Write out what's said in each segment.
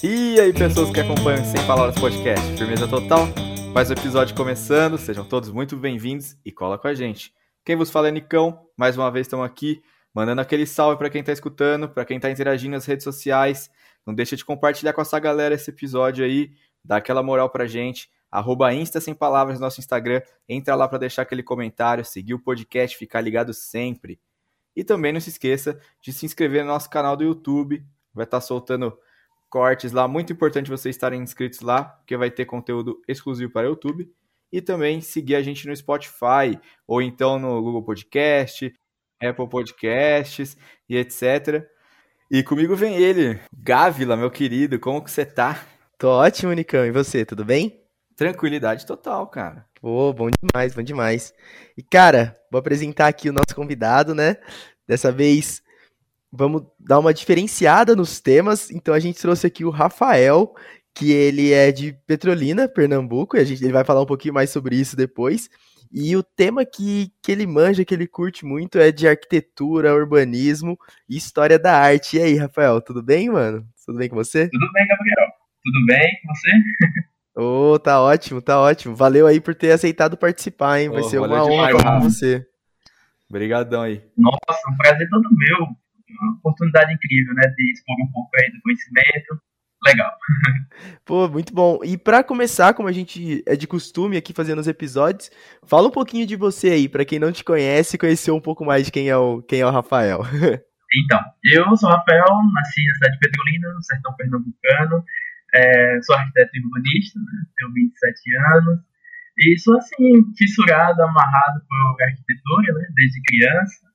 E aí, pessoas que acompanham Sem Palavras Podcast, firmeza total? Mais um episódio começando, sejam todos muito bem-vindos e cola com a gente. Quem vos fala é Nicão, mais uma vez estamos aqui, mandando aquele salve para quem está escutando, para quem está interagindo nas redes sociais. Não deixa de compartilhar com essa galera esse episódio aí, dá aquela moral pra gente. Arroba Insta Sem Palavras no nosso Instagram, entra lá para deixar aquele comentário, seguir o podcast, ficar ligado sempre. E também não se esqueça de se inscrever no nosso canal do YouTube, vai estar tá soltando cortes lá. Muito importante vocês estarem inscritos lá, porque vai ter conteúdo exclusivo para o YouTube. E também seguir a gente no Spotify, ou então no Google Podcast, Apple Podcasts e etc. E comigo vem ele, Gávila, meu querido, como que você tá? Tô ótimo, Nicão. E você, tudo bem? Tranquilidade total, cara. Pô, bom demais, bom demais. E, cara, vou apresentar aqui o nosso convidado, né? Dessa vez vamos dar uma diferenciada nos temas. Então a gente trouxe aqui o Rafael, que ele é de Petrolina, Pernambuco, e a gente, ele vai falar um pouquinho mais sobre isso depois. E o tema que, que ele manja, que ele curte muito, é de arquitetura, urbanismo e história da arte. E aí, Rafael, tudo bem, mano? Tudo bem com você? Tudo bem, Gabriel. Tudo bem com você? Ô, oh, tá ótimo, tá ótimo. Valeu aí por ter aceitado participar, hein? Vai oh, ser uma honra com você. Obrigadão aí. Nossa, um prazer todo meu uma oportunidade incrível, né, de expor um pouco aí do conhecimento. Legal. Pô, muito bom. E para começar, como a gente é de costume aqui fazendo os episódios, fala um pouquinho de você aí, para quem não te conhece, conhecer um pouco mais de quem é o, quem é o Rafael. Então, eu sou o Rafael, nasci na cidade de Petrolina, no sertão pernambucano. É, sou arquiteto urbanista, né, tenho 27 anos. E sou, assim, fissurado, amarrado por arquitetura, né, desde criança.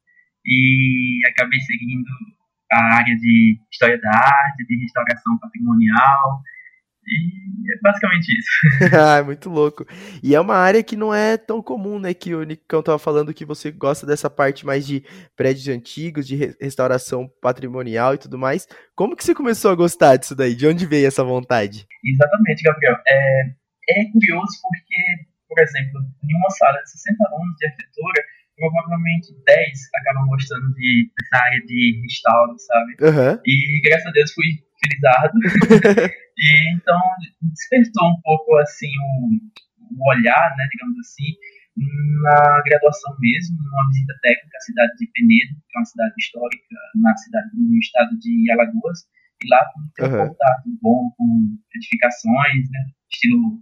E acabei seguindo a área de História da Arte, de Restauração Patrimonial, e é basicamente isso. ah, muito louco. E é uma área que não é tão comum, né? Que o Nicão tava falando que você gosta dessa parte mais de prédios antigos, de restauração patrimonial e tudo mais. Como que você começou a gostar disso daí? De onde veio essa vontade? Exatamente, Gabriel. É, é curioso porque, por exemplo, em uma sala de 60 alunos de arquitetura, provavelmente 10 acabam gostando de, dessa área de restauro, sabe? Uhum. E graças a Deus fui utilizado. e então despertou um pouco assim o, o olhar, né, digamos assim, na graduação mesmo, numa visita técnica à cidade de Penedo, que é uma cidade histórica na cidade no estado de Alagoas, e lá tem um uhum. contato bom com edificações, né, estilo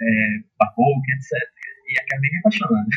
é, barroco, etc. E acabei me apaixonando.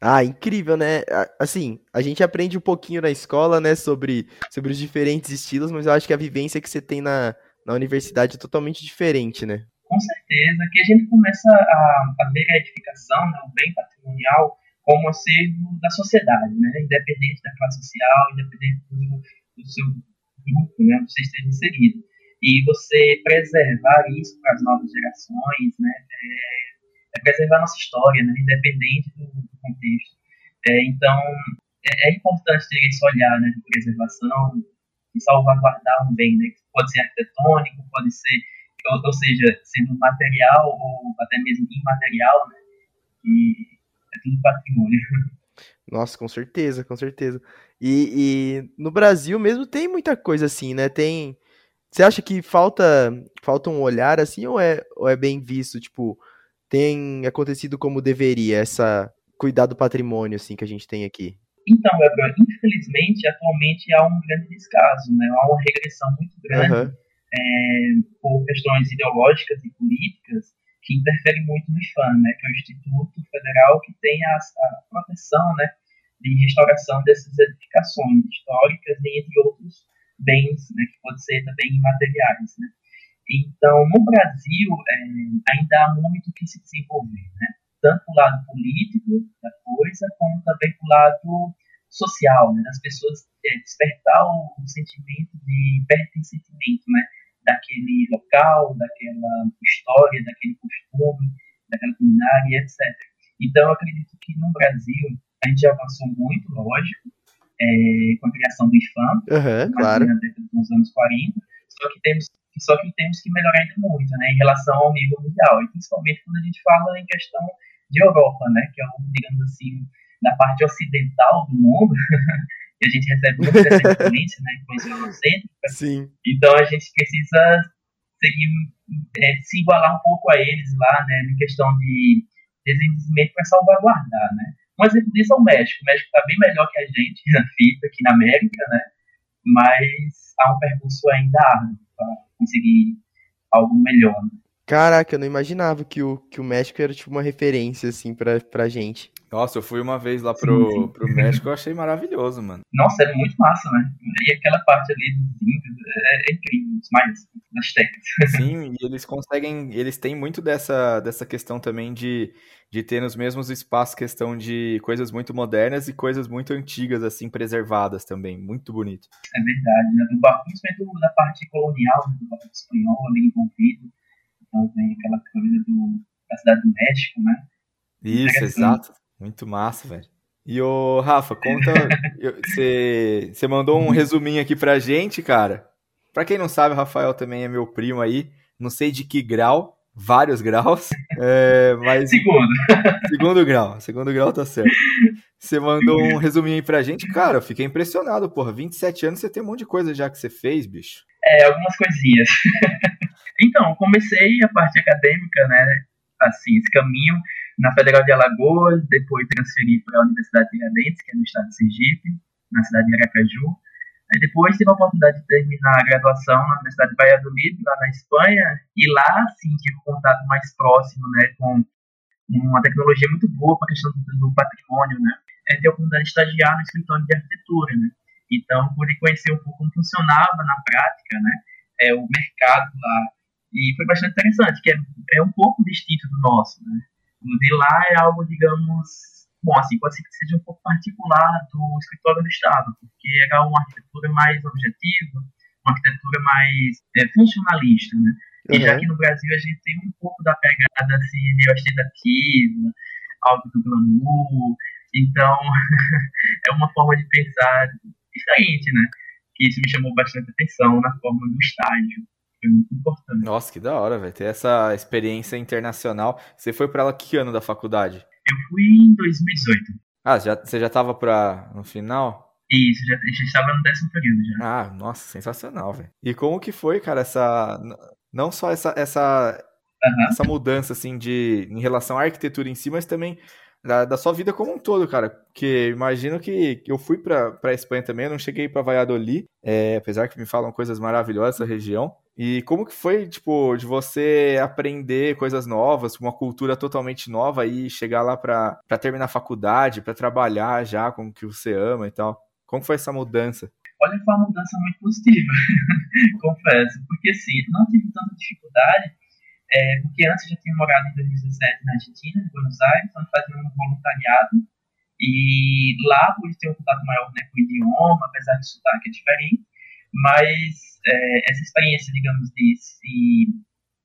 Ah, incrível, né? Assim, a gente aprende um pouquinho na escola, né, sobre, sobre os diferentes estilos, mas eu acho que a vivência que você tem na, na universidade é totalmente diferente, né? Com certeza, que a gente começa a, a ver a edificação, né, o bem patrimonial, como acervo da sociedade, né? Independente da classe social, independente do, do seu grupo, né, você esteja inserido. E você preservar isso para as novas gerações, né? É, é preservar a nossa história, né, independente do, do contexto. É, então, é, é, importante ter esse olhar né, de preservação e salvaguardar um bem, né, que pode ser arquitetônico, pode ser, ou, ou, seja, sendo material ou até mesmo imaterial, né, e é tudo patrimônio. Nossa, com certeza, com certeza. E, e, no Brasil mesmo tem muita coisa assim, né? Tem. Você acha que falta falta um olhar assim ou é, ou é bem visto? Tipo, tem acontecido como deveria, essa cuidar do patrimônio assim que a gente tem aqui? Então, Gabriel, infelizmente, atualmente há um grande descaso, né? há uma regressão muito grande uhum. é, por questões ideológicas e políticas que interferem muito no IFAM, né? que é o Instituto Federal que tem a, a proteção né, de restauração dessas edificações históricas, entre outros bens, né, que podem ser também imateriais. Né? Então, no Brasil, é, ainda há muito que se desenvolver, né? Tanto o lado político da coisa, como também o lado social, né? das pessoas é, despertar o, o, sentimento de pertencimento né? daquele local, daquela história, daquele costume, daquela culinária, etc. Então, eu acredito que no Brasil a gente já avançou muito, lógico, é, com a criação do IFAM, uhum, claro. na década dos anos 40, só que temos só que temos que melhorar ainda muito, né, em relação ao nível mundial, e principalmente quando a gente fala em questão de Europa, né, que é, digamos assim, da parte ocidental do mundo, e a gente recebe dessa influência, né, influência eurocêntrica. Sim. Então a gente precisa seguir, é, se igualar um pouco a eles lá, né, em questão de desenvolvimento para salvaguardar, né. Um exemplo disso é o México. O México está bem melhor que a gente na fita aqui na América, né, mas há um percurso ainda árduo para conseguir algo melhor. Né? Caraca, eu não imaginava que o, que o México era tipo uma referência, assim, pra, pra gente. Nossa, eu fui uma vez lá pro, sim, sim. pro México, eu achei maravilhoso, mano. Nossa, é muito massa, né? E aquela parte ali dos índios é, é incrível, mais das técnicas. Sim, e eles conseguem, eles têm muito dessa, dessa questão também de, de ter nos mesmos espaços questão de coisas muito modernas e coisas muito antigas, assim, preservadas também. Muito bonito. É verdade, né? Do barco, principalmente da parte colonial, do barco espanhol ali envolvido. Então tem aquela coisa do, da cidade do México, né? Isso, exato. Muito massa, velho. E o Rafa, conta. Você mandou um resuminho aqui pra gente, cara. Pra quem não sabe, o Rafael também é meu primo aí. Não sei de que grau, vários graus. É, mas. Segundo. Segundo grau. Segundo grau tá certo. Você mandou um resuminho aí pra gente. Cara, eu fiquei impressionado, porra. 27 anos você tem um monte de coisa já que você fez, bicho. É, algumas coisinhas. Então, comecei a parte acadêmica, né? Assim, esse caminho na Federal de Alagoas, depois transferi para a Universidade de Tiradentes, que é no estado de Sergipe, na cidade de Aracaju. Aí depois tive a oportunidade de terminar a graduação na Universidade de Valladolid, lá na Espanha, e lá sim tive um contato mais próximo né, com uma tecnologia muito boa para a questão do, patrimônio, né? É ter a oportunidade de estagiar no escritório de arquitetura, né? Então, pude conhecer um pouco como funcionava na prática, né? É, o mercado lá. E foi bastante interessante, que é, é um pouco distinto do nosso, né? O de lá é algo, digamos, bom, assim, pode ser que seja um pouco particular do escritório do Estado, porque era uma arquitetura mais objetiva, uma arquitetura mais é, funcionalista, né? E uhum. já que no Brasil a gente tem um pouco da pegada assim, meio ostentativa, algo do glamour, então é uma forma de pensar diferente, né? Que isso me chamou bastante atenção na forma do estágio foi muito importante. Nossa, que da hora, velho. Ter essa experiência internacional. Você foi para lá que ano da faculdade? Eu fui em 2018. Ah, já, você já estava para no final? Isso, já, já estava no décimo período já. Ah, nossa, sensacional, velho. E como que foi, cara, essa não só essa essa uhum. essa mudança assim de em relação à arquitetura em si, mas também da, da sua vida como um todo, cara. Porque imagino que eu fui para a Espanha também, eu não cheguei para Valladolid, é, apesar que me falam coisas maravilhosas dessa região. E como que foi, tipo, de você aprender coisas novas, uma cultura totalmente nova e chegar lá para terminar a faculdade, para trabalhar já com o que você ama e tal? Como foi essa mudança? Olha, foi uma mudança muito positiva, confesso, porque assim, não tive tanta dificuldade, é, porque antes já tinha morado em 2017 na Argentina, em Buenos Aires, onde fazia um voluntariado, e lá pude ter um contato maior né, com o idioma, apesar de sotaque é diferente, mas é, essa experiência, digamos, de se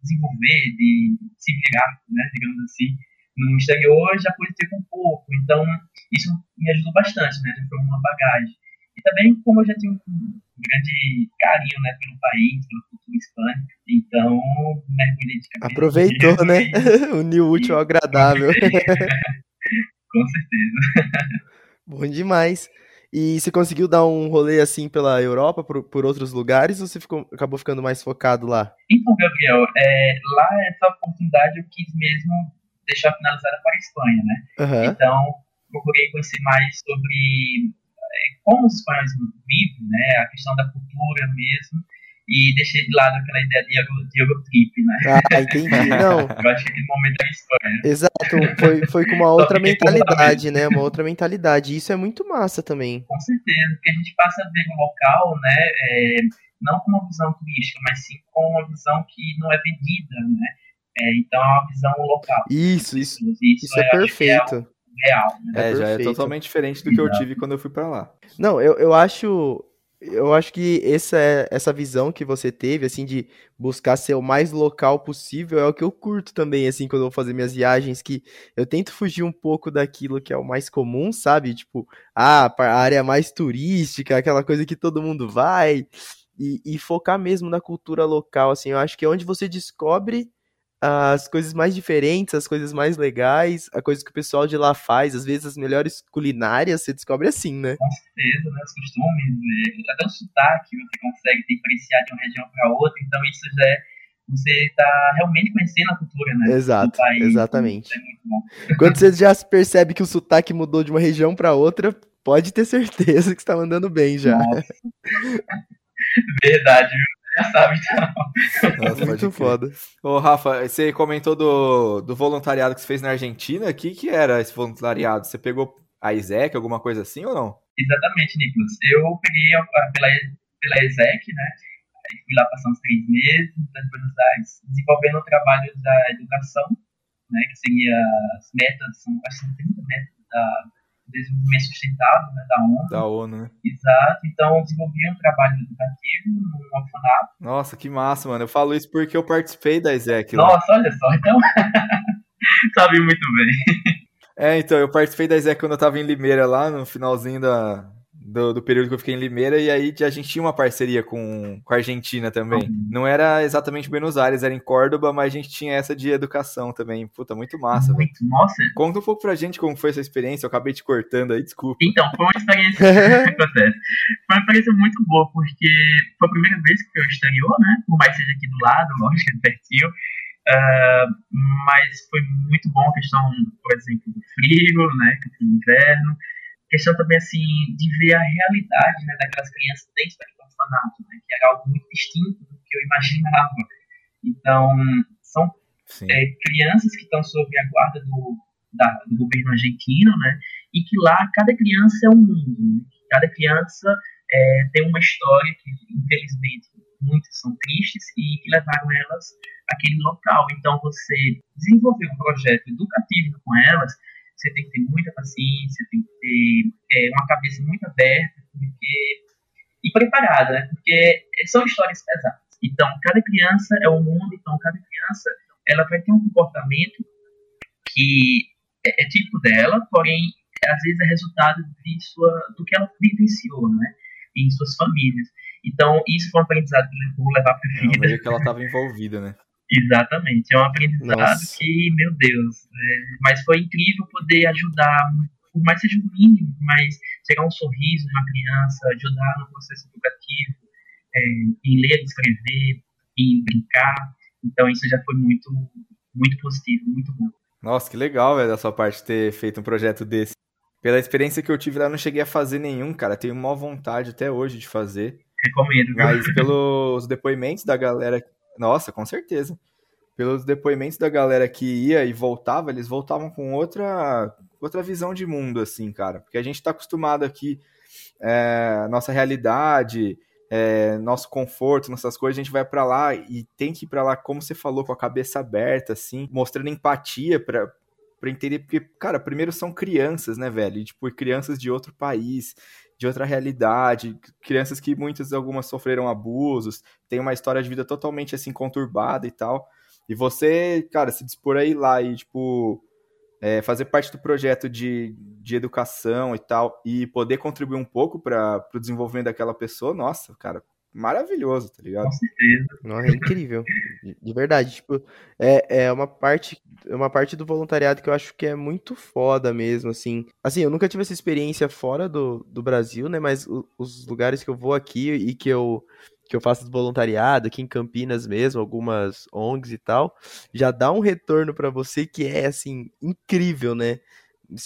desenvolver, de se virar, né, digamos assim, no exterior já pude ter um pouco, então isso me ajudou bastante, né, já foi uma bagagem. E também, como eu já tinha um grande carinho, né, pelo país, pela cultura hispânica, então mergulhei de cabeça. Aproveitou, né? Uniu útil ao agradável. Com certeza. Bom demais. E você conseguiu dar um rolê assim pela Europa, por, por outros lugares, ou você ficou, acabou ficando mais focado lá? Então, Gabriel, é, lá essa oportunidade eu quis mesmo deixar finalizada para a Espanha, né? Uhum. Então, procurei conhecer mais sobre é, como os espanhóis vivem, né? A questão da cultura mesmo e deixei de lado aquela ideia de, Eurotrip, né? Ah, entendi. Não. Eu acho que aquele momento é Espanha. Exato, foi, foi com uma outra mentalidade, né? Uma outra mentalidade. Isso é muito massa também. Com certeza, porque a gente passa a ver o local, né? É, não com uma visão turística, mas sim com uma visão que não é vendida, né? É, então é uma visão local. Isso, isso, isso, isso é, é perfeito. Real. Né? É, é já é totalmente diferente do que eu tive quando eu fui para lá. Não, eu, eu acho eu acho que essa, essa visão que você teve, assim, de buscar ser o mais local possível, é o que eu curto também, assim, quando eu vou fazer minhas viagens, que eu tento fugir um pouco daquilo que é o mais comum, sabe? Tipo, ah, a área mais turística, aquela coisa que todo mundo vai, e, e focar mesmo na cultura local, assim, eu acho que é onde você descobre as coisas mais diferentes, as coisas mais legais, a coisa que o pessoal de lá faz, às vezes as melhores culinárias você descobre assim, né? Com certeza, né? Os costumes, né? até o sotaque você consegue diferenciar de uma região para outra, então isso já é você está realmente conhecendo a cultura, né? Exato, país, exatamente. É Quando você já percebe que o sotaque mudou de uma região para outra, pode ter certeza que está mandando bem já. Verdade, viu? Já sabe, então. Nossa, muito foda. Ô, Rafa, você comentou do, do voluntariado que você fez na Argentina. O que, que era esse voluntariado? Você pegou a ISEC, alguma coisa assim ou não? Exatamente, Nicolas. Eu peguei pela, pela ISEC, né? fui lá passar uns três meses Buenos Aires, desenvolvendo o trabalho da educação, né? Que seria as metas, são quase 30 metas da desenvolvimento sustentável né, da ONU. Da ONU, né? Exato. Então, desenvolvi um trabalho educativo no orfanato. Nossa, que massa, mano. Eu falo isso porque eu participei da ISEC. Nossa, olha só. Então, sabe muito bem. É, então, eu participei da ISEC quando eu tava em Limeira lá, no finalzinho da, do, do, período que eu fiquei em Limeira, e aí a gente tinha uma parceria com, com a Argentina também. Uhum. Não era exatamente Buenos Aires, era em Córdoba, mas a gente tinha essa de educação também. Puta, muito massa. Muito, nossa. Conta um pouco pra gente como foi essa experiência, eu acabei te cortando aí, desculpa. Então, foi uma experiência, acontece. Foi uma experiência muito boa, porque foi a primeira vez que eu exterior, né? Por mais seja aqui do lado, lógico, pertinho. Uh, mas foi muito bom a questão, por exemplo, do frio, né? Do inverno questão também assim de ver a realidade né, daquelas crianças dentro daquele orfanato, né, que era algo muito distinto do que eu imaginava. Então, são é, crianças que estão sob a guarda do, da, do governo argentino, né, e que lá cada criança é um mundo. Né, cada criança é, tem uma história que, infelizmente, muitas são tristes e que levaram elas àquele local. Então, você desenvolver um projeto educativo com elas você tem que ter muita paciência, tem que ter é, uma cabeça muito aberta porque, e preparada, né? porque são histórias pesadas. Então, cada criança é um mundo, então cada criança ela vai ter um comportamento que é, é típico dela, porém, às vezes é resultado de sua, do que ela vivenciou, né? Em suas famílias. Então, isso foi um aprendizado que eu vou levar para a vida. É que ela estava envolvida, né? Exatamente, é um aprendizado Nossa. que, meu Deus, é, mas foi incrível poder ajudar, por mais seja o mínimo, mas chegar um sorriso de uma criança, ajudar no processo educativo, é, em ler, escrever, em brincar, então isso já foi muito, muito positivo, muito bom. Nossa, que legal, velho, da sua parte ter feito um projeto desse. Pela experiência que eu tive lá, eu não cheguei a fazer nenhum, cara. Tenho uma vontade até hoje de fazer. Recomendo? Mas pelos depoimentos da galera nossa, com certeza. Pelos depoimentos da galera que ia e voltava, eles voltavam com outra, outra visão de mundo, assim, cara. Porque a gente está acostumado aqui, é, nossa realidade, é, nosso conforto, nossas coisas, a gente vai para lá e tem que ir para lá, como você falou, com a cabeça aberta, assim, mostrando empatia para para entender, porque, cara, primeiro são crianças, né, velho? E, tipo, crianças de outro país, de outra realidade, crianças que muitas, algumas sofreram abusos, tem uma história de vida totalmente, assim, conturbada e tal. E você, cara, se dispor aí lá e, tipo, é, fazer parte do projeto de, de educação e tal, e poder contribuir um pouco para o desenvolvimento daquela pessoa, nossa, cara, maravilhoso, tá ligado? Com certeza. Nossa, é incrível. De, de, verdade. Tipo, é, é uma parte. É uma parte do voluntariado que eu acho que é muito foda mesmo, assim. Assim, eu nunca tive essa experiência fora do, do Brasil, né? Mas o, os lugares que eu vou aqui e que eu, que eu faço voluntariado, aqui em Campinas mesmo, algumas ONGs e tal, já dá um retorno para você que é, assim, incrível, né?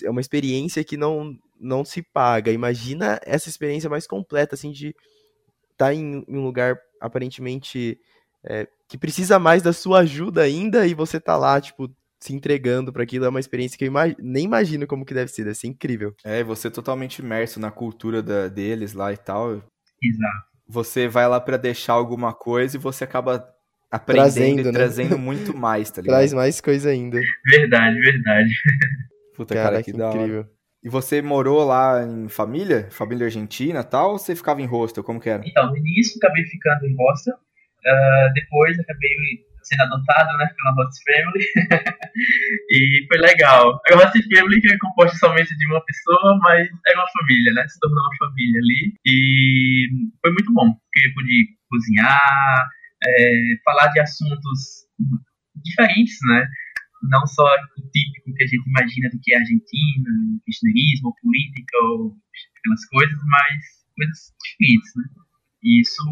É uma experiência que não, não se paga. Imagina essa experiência mais completa, assim, de tá em, em um lugar aparentemente é, que precisa mais da sua ajuda ainda e você tá lá, tipo, se entregando para aquilo é uma experiência que eu imag... nem imagino como que deve ser, deve ser incrível. É, você totalmente imerso na cultura da, deles lá e tal. Exato. Você vai lá para deixar alguma coisa e você acaba aprendendo trazendo, e né? trazendo muito mais, tá ligado? Traz mais coisa ainda. Verdade, verdade. Puta, cara, cara que, que incrível. E você morou lá em família? Família argentina tal? Ou você ficava em hostel? Como que era? Então, no início acabei ficando em hostel. Uh, depois acabei sendo adotado, né, pela Host Family. e foi legal. A Host Family que é composta somente de uma pessoa, mas era uma família, né? Se tornou uma família ali. E foi muito bom, porque eu pude cozinhar, é, falar de assuntos diferentes, né? Não só o típico que a gente imagina do que é Argentina, kirchnerismo, política, ou aquelas coisas, mas coisas diferentes, né? E isso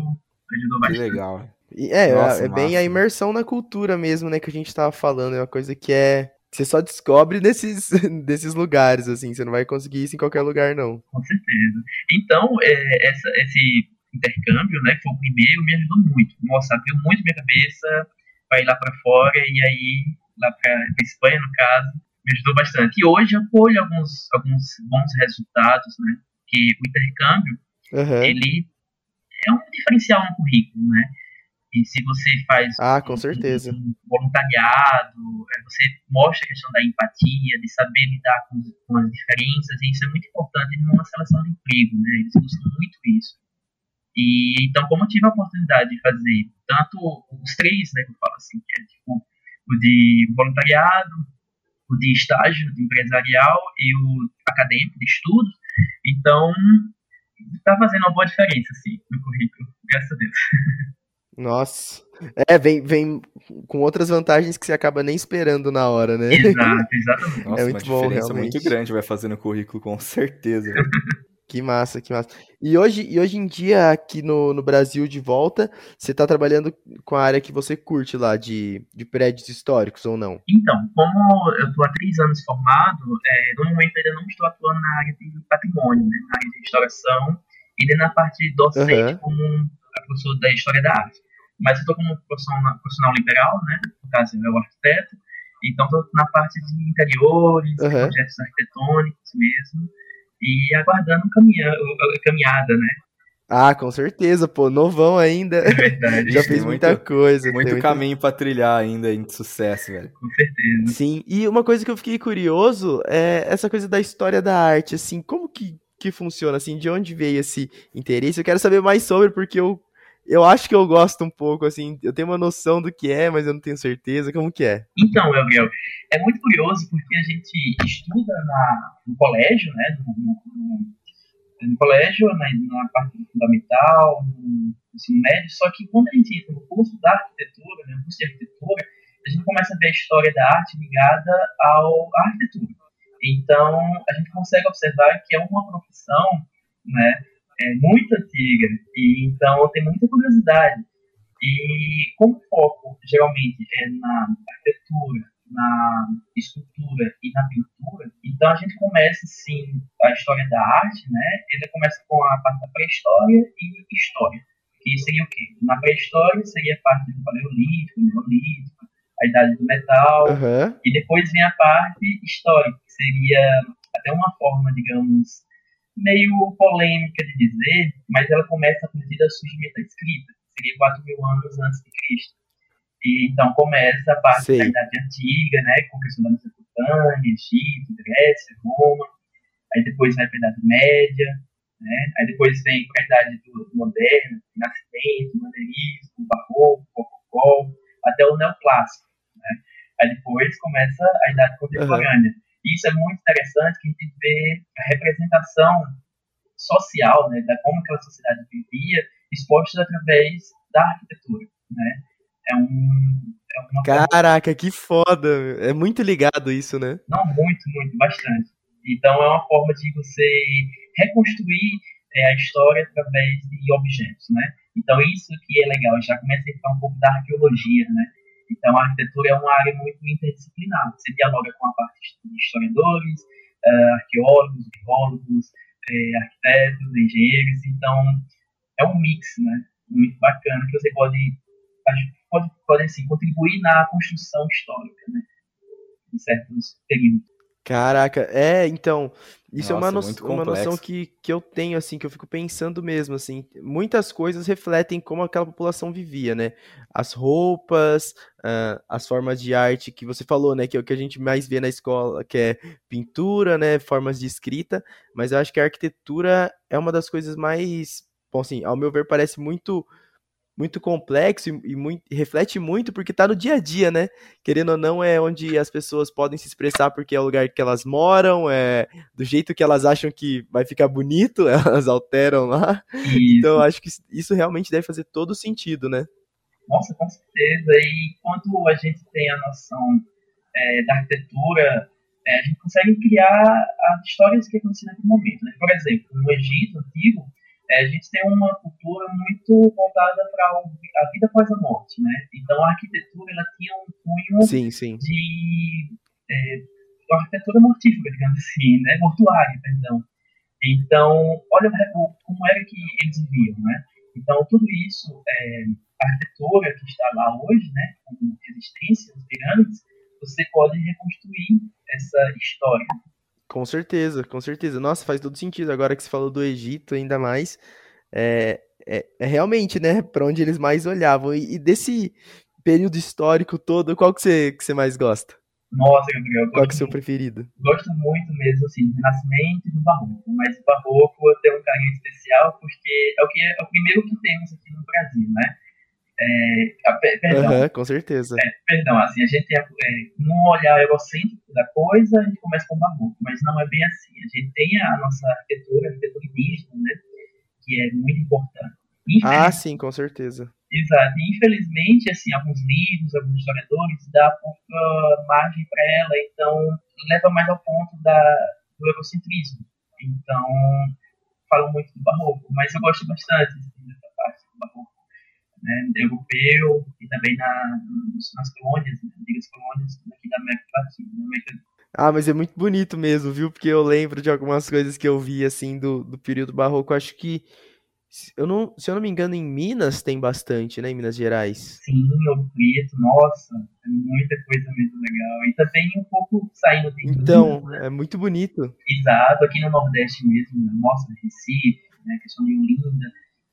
ajudou bastante. Que legal. É, Nossa, é bem a imersão na cultura mesmo, né, que a gente tava falando, é uma coisa que é você só descobre nesses, desses lugares, assim, você não vai conseguir isso em qualquer lugar, não. Com certeza. Então, é, essa, esse intercâmbio, né, que foi o primeiro, me ajudou muito. Nossa, abriu muito minha cabeça para ir lá para fora e aí, lá para Espanha, no caso, me ajudou bastante. E hoje eu colho alguns, alguns bons resultados, né, que o intercâmbio, uhum. ele é um diferencial no currículo, né? E se você faz ah, com um, certeza. Um voluntariado, é, você mostra a questão da empatia, de saber lidar com, com, as diferenças, e isso é muito importante numa seleção de emprego, né? Eles buscam muito isso. E então, como eu tive a oportunidade de fazer tanto os três, né, que eu falo assim, que é tipo o de voluntariado, o de estágio de empresarial e o acadêmico de estudos, então está fazendo uma boa diferença, assim, no currículo, graças a Deus. Nossa. É, vem, vem com outras vantagens que você acaba nem esperando na hora, né? Exato, exatamente. Nossa, é muito uma bom, diferença realmente. muito grande vai fazer no currículo, com certeza. que massa, que massa. E hoje, e hoje em dia, aqui no, no Brasil, de volta, você está trabalhando com a área que você curte lá, de, de prédios históricos ou não? Então, como eu estou há três anos formado, é, no momento ainda não estou atuando na área de patrimônio, né, na área de restauração, e nem na parte docente uhum. como professor da História da Arte. Mas eu estou como profissional, profissional liberal, né? No caso, é o arquiteto. Então, estou na parte de interiores, uhum. projetos arquitetônicos mesmo. E aguardando caminha, caminhada, né? Ah, com certeza, pô, novão ainda. É verdade. Já fez muita muito, coisa. Muito caminho muito... para trilhar ainda de sucesso, velho. Com certeza. Sim, e uma coisa que eu fiquei curioso é essa coisa da história da arte, assim, como que, que funciona, assim, de onde veio esse interesse? Eu quero saber mais sobre, porque eu eu acho que eu gosto um pouco, assim, eu tenho uma noção do que é, mas eu não tenho certeza. Como que é? Então, Gabriel, é muito curioso porque a gente estuda na, no colégio, né, no, no, no colégio, na, na, parte fundamental, no ensino médio, só que quando a gente entra no curso da arquitetura, né, no curso de arquitetura, a gente começa a ver a história da arte ligada ao, à arquitetura. Então, a gente consegue observar que é uma profissão, né, é muito antiga, e então tem muita curiosidade. E como o foco geralmente é na arquitetura, na escultura e na pintura, então a gente começa sim a história da arte, né? Ele começa com a parte da pré-história e história. Que seria o quê? Na pré-história seria a parte do paleolítico, neolítico, a idade do metal, uhum. e depois vem a parte histórica, que seria até uma forma, digamos, meio polêmica de dizer, mas ela começa a partir da surgimento da escrita, seria 4 mil anos antes de Cristo. E, então começa a parte Sim. da Idade Antiga, né, com a questão da Mesopotâmia, Egito, Grécia, Roma, aí depois vai para a Idade Média, né, aí depois vem para a Idade do, Moderna, Renascimento, Modernismo, Barroco, Rococó, até o Neoclássico. Né. Aí depois começa a Idade Contemporânea. Uhum isso é muito interessante, que a gente vê a representação social, né, da como aquela sociedade vivia, exposta através da arquitetura, né? É um é Caraca, forma... que foda! É muito ligado isso, né? Não, muito, muito, bastante. Então é uma forma de você reconstruir é, a história através de objetos, né? Então isso que é legal, já começa a entrar um pouco da arqueologia, né? Então, a arquitetura é uma área muito interdisciplinar. Você dialoga com a parte de historiadores, uh, arqueólogos, biólogos, uh, arquitetos, engenheiros. Então, é um mix, né? Muito bacana que você pode, pode, pode assim, contribuir na construção histórica, né? Em certos períodos. Caraca, é, então, isso Nossa, é uma, no, uma noção que, que eu tenho, assim, que eu fico pensando mesmo, assim, muitas coisas refletem como aquela população vivia, né? As roupas, uh, as formas de arte que você falou, né? Que é o que a gente mais vê na escola, que é pintura, né? Formas de escrita, mas eu acho que a arquitetura é uma das coisas mais, bom, assim, ao meu ver, parece muito muito complexo e, e muito, reflete muito porque está no dia a dia, né? Querendo ou não, é onde as pessoas podem se expressar porque é o lugar que elas moram, é do jeito que elas acham que vai ficar bonito, elas alteram lá. Isso. Então, acho que isso realmente deve fazer todo sentido, né? Nossa, com certeza. E quando a gente tem a noção é, da arquitetura, é, a gente consegue criar as histórias que aconteceram naquele momento. Né? Por exemplo, no Egito Antigo, é, a gente tem uma cultura muito voltada para a vida após a morte. Né? Então, a arquitetura ela tinha um cunho sim, sim. de é, arquitetura mortífera, digamos assim, né? mortuária, perdão. Então, olha como era que eles viviam, né? Então, tudo isso, é, a arquitetura que está lá hoje, né, com resistência, as pirâmides, você pode reconstruir essa história. Com certeza, com certeza. Nossa, faz todo sentido agora que você falou do Egito, ainda mais. É, é, é realmente, né, para onde eles mais olhavam. E, e, desse período histórico todo, qual que você, que você mais gosta? Nossa, Gabriel. Qual que é o seu preferido? Gosto muito mesmo, assim, do Renascimento e do Barroco. Mas o Barroco tem um carinho especial porque é o, que é, é o primeiro que temos aqui no Brasil, né? É, perdão, uhum, com certeza. É, perdão, assim, a gente tem é, num olhar egocêntrico da coisa, a gente começa com o barroco, mas não é bem assim. A gente tem a nossa arquitetura, a arquitetura indígena, né, que é muito importante. Ah, sim, com certeza. Exato. E, infelizmente, assim, alguns livros, alguns historiadores dão pouca margem para ela, então leva mais ao ponto da, do egocentrismo. Então, falam muito do barroco, mas eu gosto bastante assim, dessa parte do barroco né, europeu e também na, nas colônias, nas antigas colônias aqui da América Latina. Ah, mas é muito bonito mesmo, viu? Porque eu lembro de algumas coisas que eu vi, assim, do, do período barroco. Acho que, eu não, se eu não me engano, em Minas tem bastante, né? Em Minas Gerais. Sim, Ouro Preto, nossa, é muita coisa mesmo legal. E também um pouco saindo de Então, Minas, né? é muito bonito. Exato, aqui no Nordeste mesmo, nossa, Recife, né? Questão de Olinda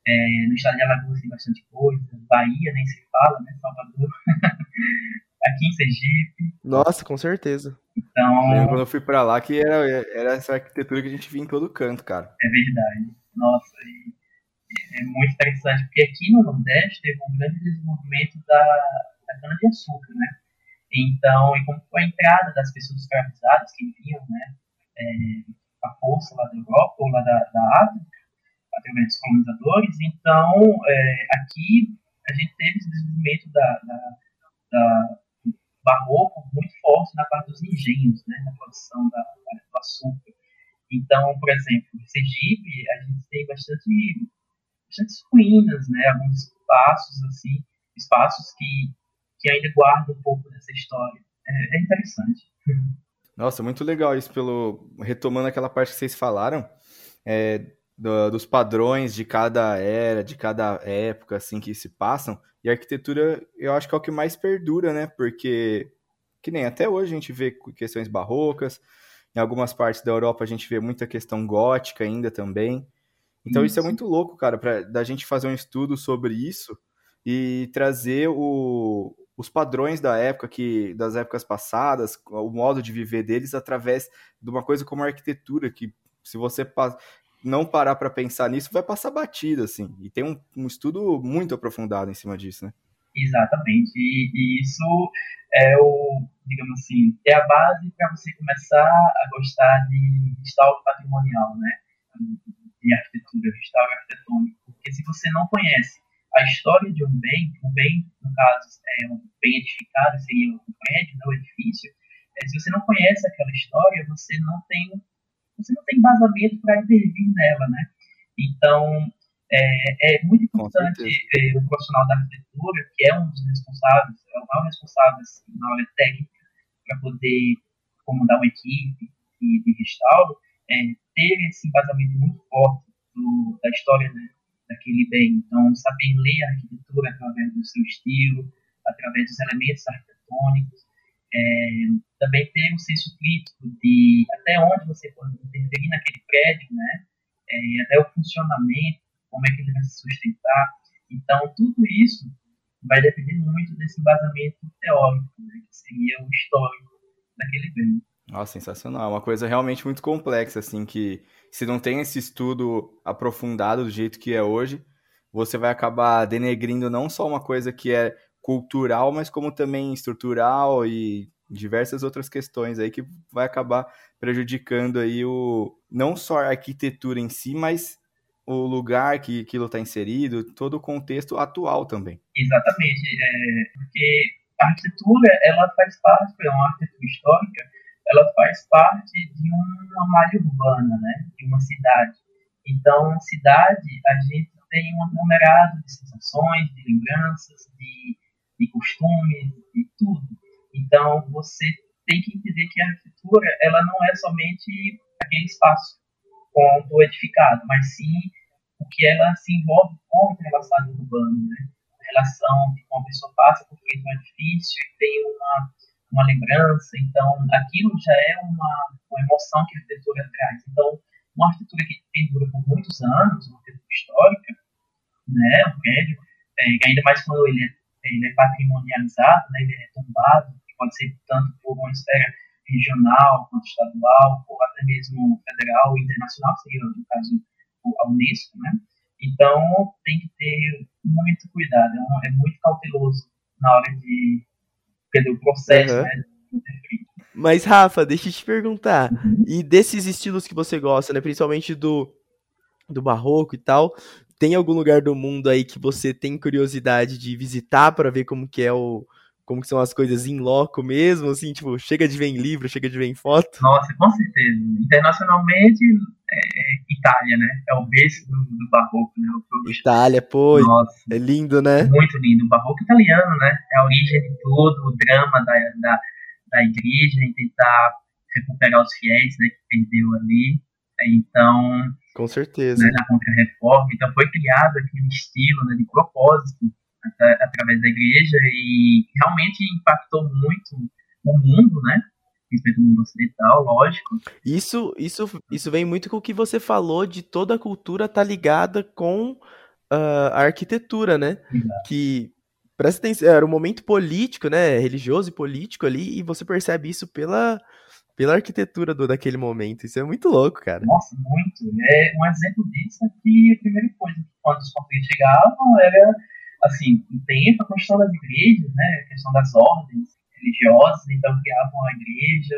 é, no estado de Alagoas tem bastante coisa. Bahia nem se fala, né? Salvador. Aqui em Sergipe. Nossa, com certeza. Então. Eu, quando eu fui pra lá, que era, era essa arquitetura que a gente via em todo canto, cara. É verdade. Nossa, é muito interessante, porque aqui no Nordeste teve um grande desenvolvimento da, da cana-de-açúcar, né? Então, e como foi a entrada das pessoas escravizadas que vinham, né? É, a força lá da Europa ou lá da, da África, dos colonizadores. Então, é, aqui a gente teve esse desenvolvimento da, da, da, barroco muito forte na parte dos engenhos, né, na produção da, do açúcar. Então, por exemplo, em Sergipe, a gente tem bastante, bastante ruínas, né, alguns espaços, assim, espaços que, que ainda guardam um pouco dessa história. É, é interessante. Nossa, muito legal isso, pelo retomando aquela parte que vocês falaram. É, do, dos padrões de cada era, de cada época, assim, que se passam. E a arquitetura, eu acho que é o que mais perdura, né? Porque, que nem até hoje a gente vê questões barrocas, em algumas partes da Europa a gente vê muita questão gótica ainda também. Então isso, isso é muito louco, cara, pra, da gente fazer um estudo sobre isso e trazer o, os padrões da época, que das épocas passadas, o modo de viver deles através de uma coisa como a arquitetura, que se você não parar para pensar nisso, vai passar batida, assim. E tem um, um, estudo muito aprofundado em cima disso, né? Exatamente. E, e isso é o, digamos assim, é a base para você começar a gostar de restauro patrimonial, né? De arquitetura, restauro arquitetônico. Porque se você não conhece a história de um bem, o bem, no caso, é um bem edificado, seria um prédio, não um edifício, é, se você não conhece aquela história, você não tem você não tem embasamento para intervir nela, né? Então, é, é muito importante é, o profissional da arquitetura, que é um dos responsáveis, é o maior responsável assim, na área técnica, para poder comandar uma equipe de, de restauro, é, ter esse embasamento muito forte do, da história né, daquele bem. Então, saber ler a arquitetura através do seu estilo, através dos elementos arquitetônicos, é, também ter um senso crítico de até onde você pode interferir naquele prédio, né? É, e até o funcionamento, como é que ele vai se sustentar. Então, tudo isso vai depender muito desse embasamento teórico, né? que seria o histórico daquele bem. Nossa, sensacional. Uma coisa realmente muito complexa, assim, que se não tem esse estudo aprofundado do jeito que é hoje, você vai acabar denegrindo não só uma coisa que é cultural, mas como também estrutural e diversas outras questões aí que vai acabar prejudicando aí o não só a arquitetura em si, mas o lugar que aquilo está inserido, todo o contexto atual também. Exatamente, é, porque a arquitetura ela faz parte, é uma arquitetura histórica, ela faz parte de uma malha urbana, né, de uma cidade. Então, cidade, a gente tem um aglomerado de sensações, de lembranças, de, de costumes, de tudo. Então, você tem que entender que a arquitetura ela não é somente aquele espaço ponto edificado, mas sim o que ela se envolve com o relacionado urbano, né? A relação que uma pessoa passa por frente um edifício e tem uma, uma lembrança, então aquilo já é uma, uma emoção que a arquitetura traz. Então, uma arquitetura que pendura por muitos anos, uma arquitetura histórica, né, um prédio, é, ainda mais quando ele é, ele é patrimonializado, né, ele é tombado, pode ser tanto por uma esfera regional, quanto estadual, ou até mesmo federal e internacional, seria no caso a Unesco, né? Então tem que ter muito cuidado, é, é muito cauteloso na hora de perder o processo, uhum. né? Mas, Rafa, deixa eu te perguntar. E desses estilos que você gosta, né? Principalmente do, do barroco e tal, tem algum lugar do mundo aí que você tem curiosidade de visitar para ver como que é o, como que são as coisas em loco mesmo, assim, tipo, chega de ver em livro, chega de ver em foto? Nossa, com certeza. Internacionalmente, é, Itália, né? É o berço do, do barroco, né? Itália, pô, Nossa, é lindo, né? Muito lindo. O barroco italiano, né? É a origem de tudo, o drama da, da, da igreja em tentar recuperar os fiéis, né? Que perdeu ali. Então... Com certeza. Né, na contra-reforma. Então foi criado aquele estilo né, de propósito através da igreja e realmente impactou muito o mundo, né? Respeito ao mundo ocidental, lógico. Isso, isso, isso vem muito com o que você falou de toda a cultura estar tá ligada com uh, a arquitetura, né? Exato. Que presta atenção, era um momento político, né? Religioso e político ali, e você percebe isso pela, pela arquitetura do, daquele momento. Isso é muito louco, cara. Nossa, muito. É, um exemplo disso é que a primeira coisa que quando os portugueses chegavam era assim, um tempo a questão das igrejas, né, a questão das ordens religiosas, então criavam a igreja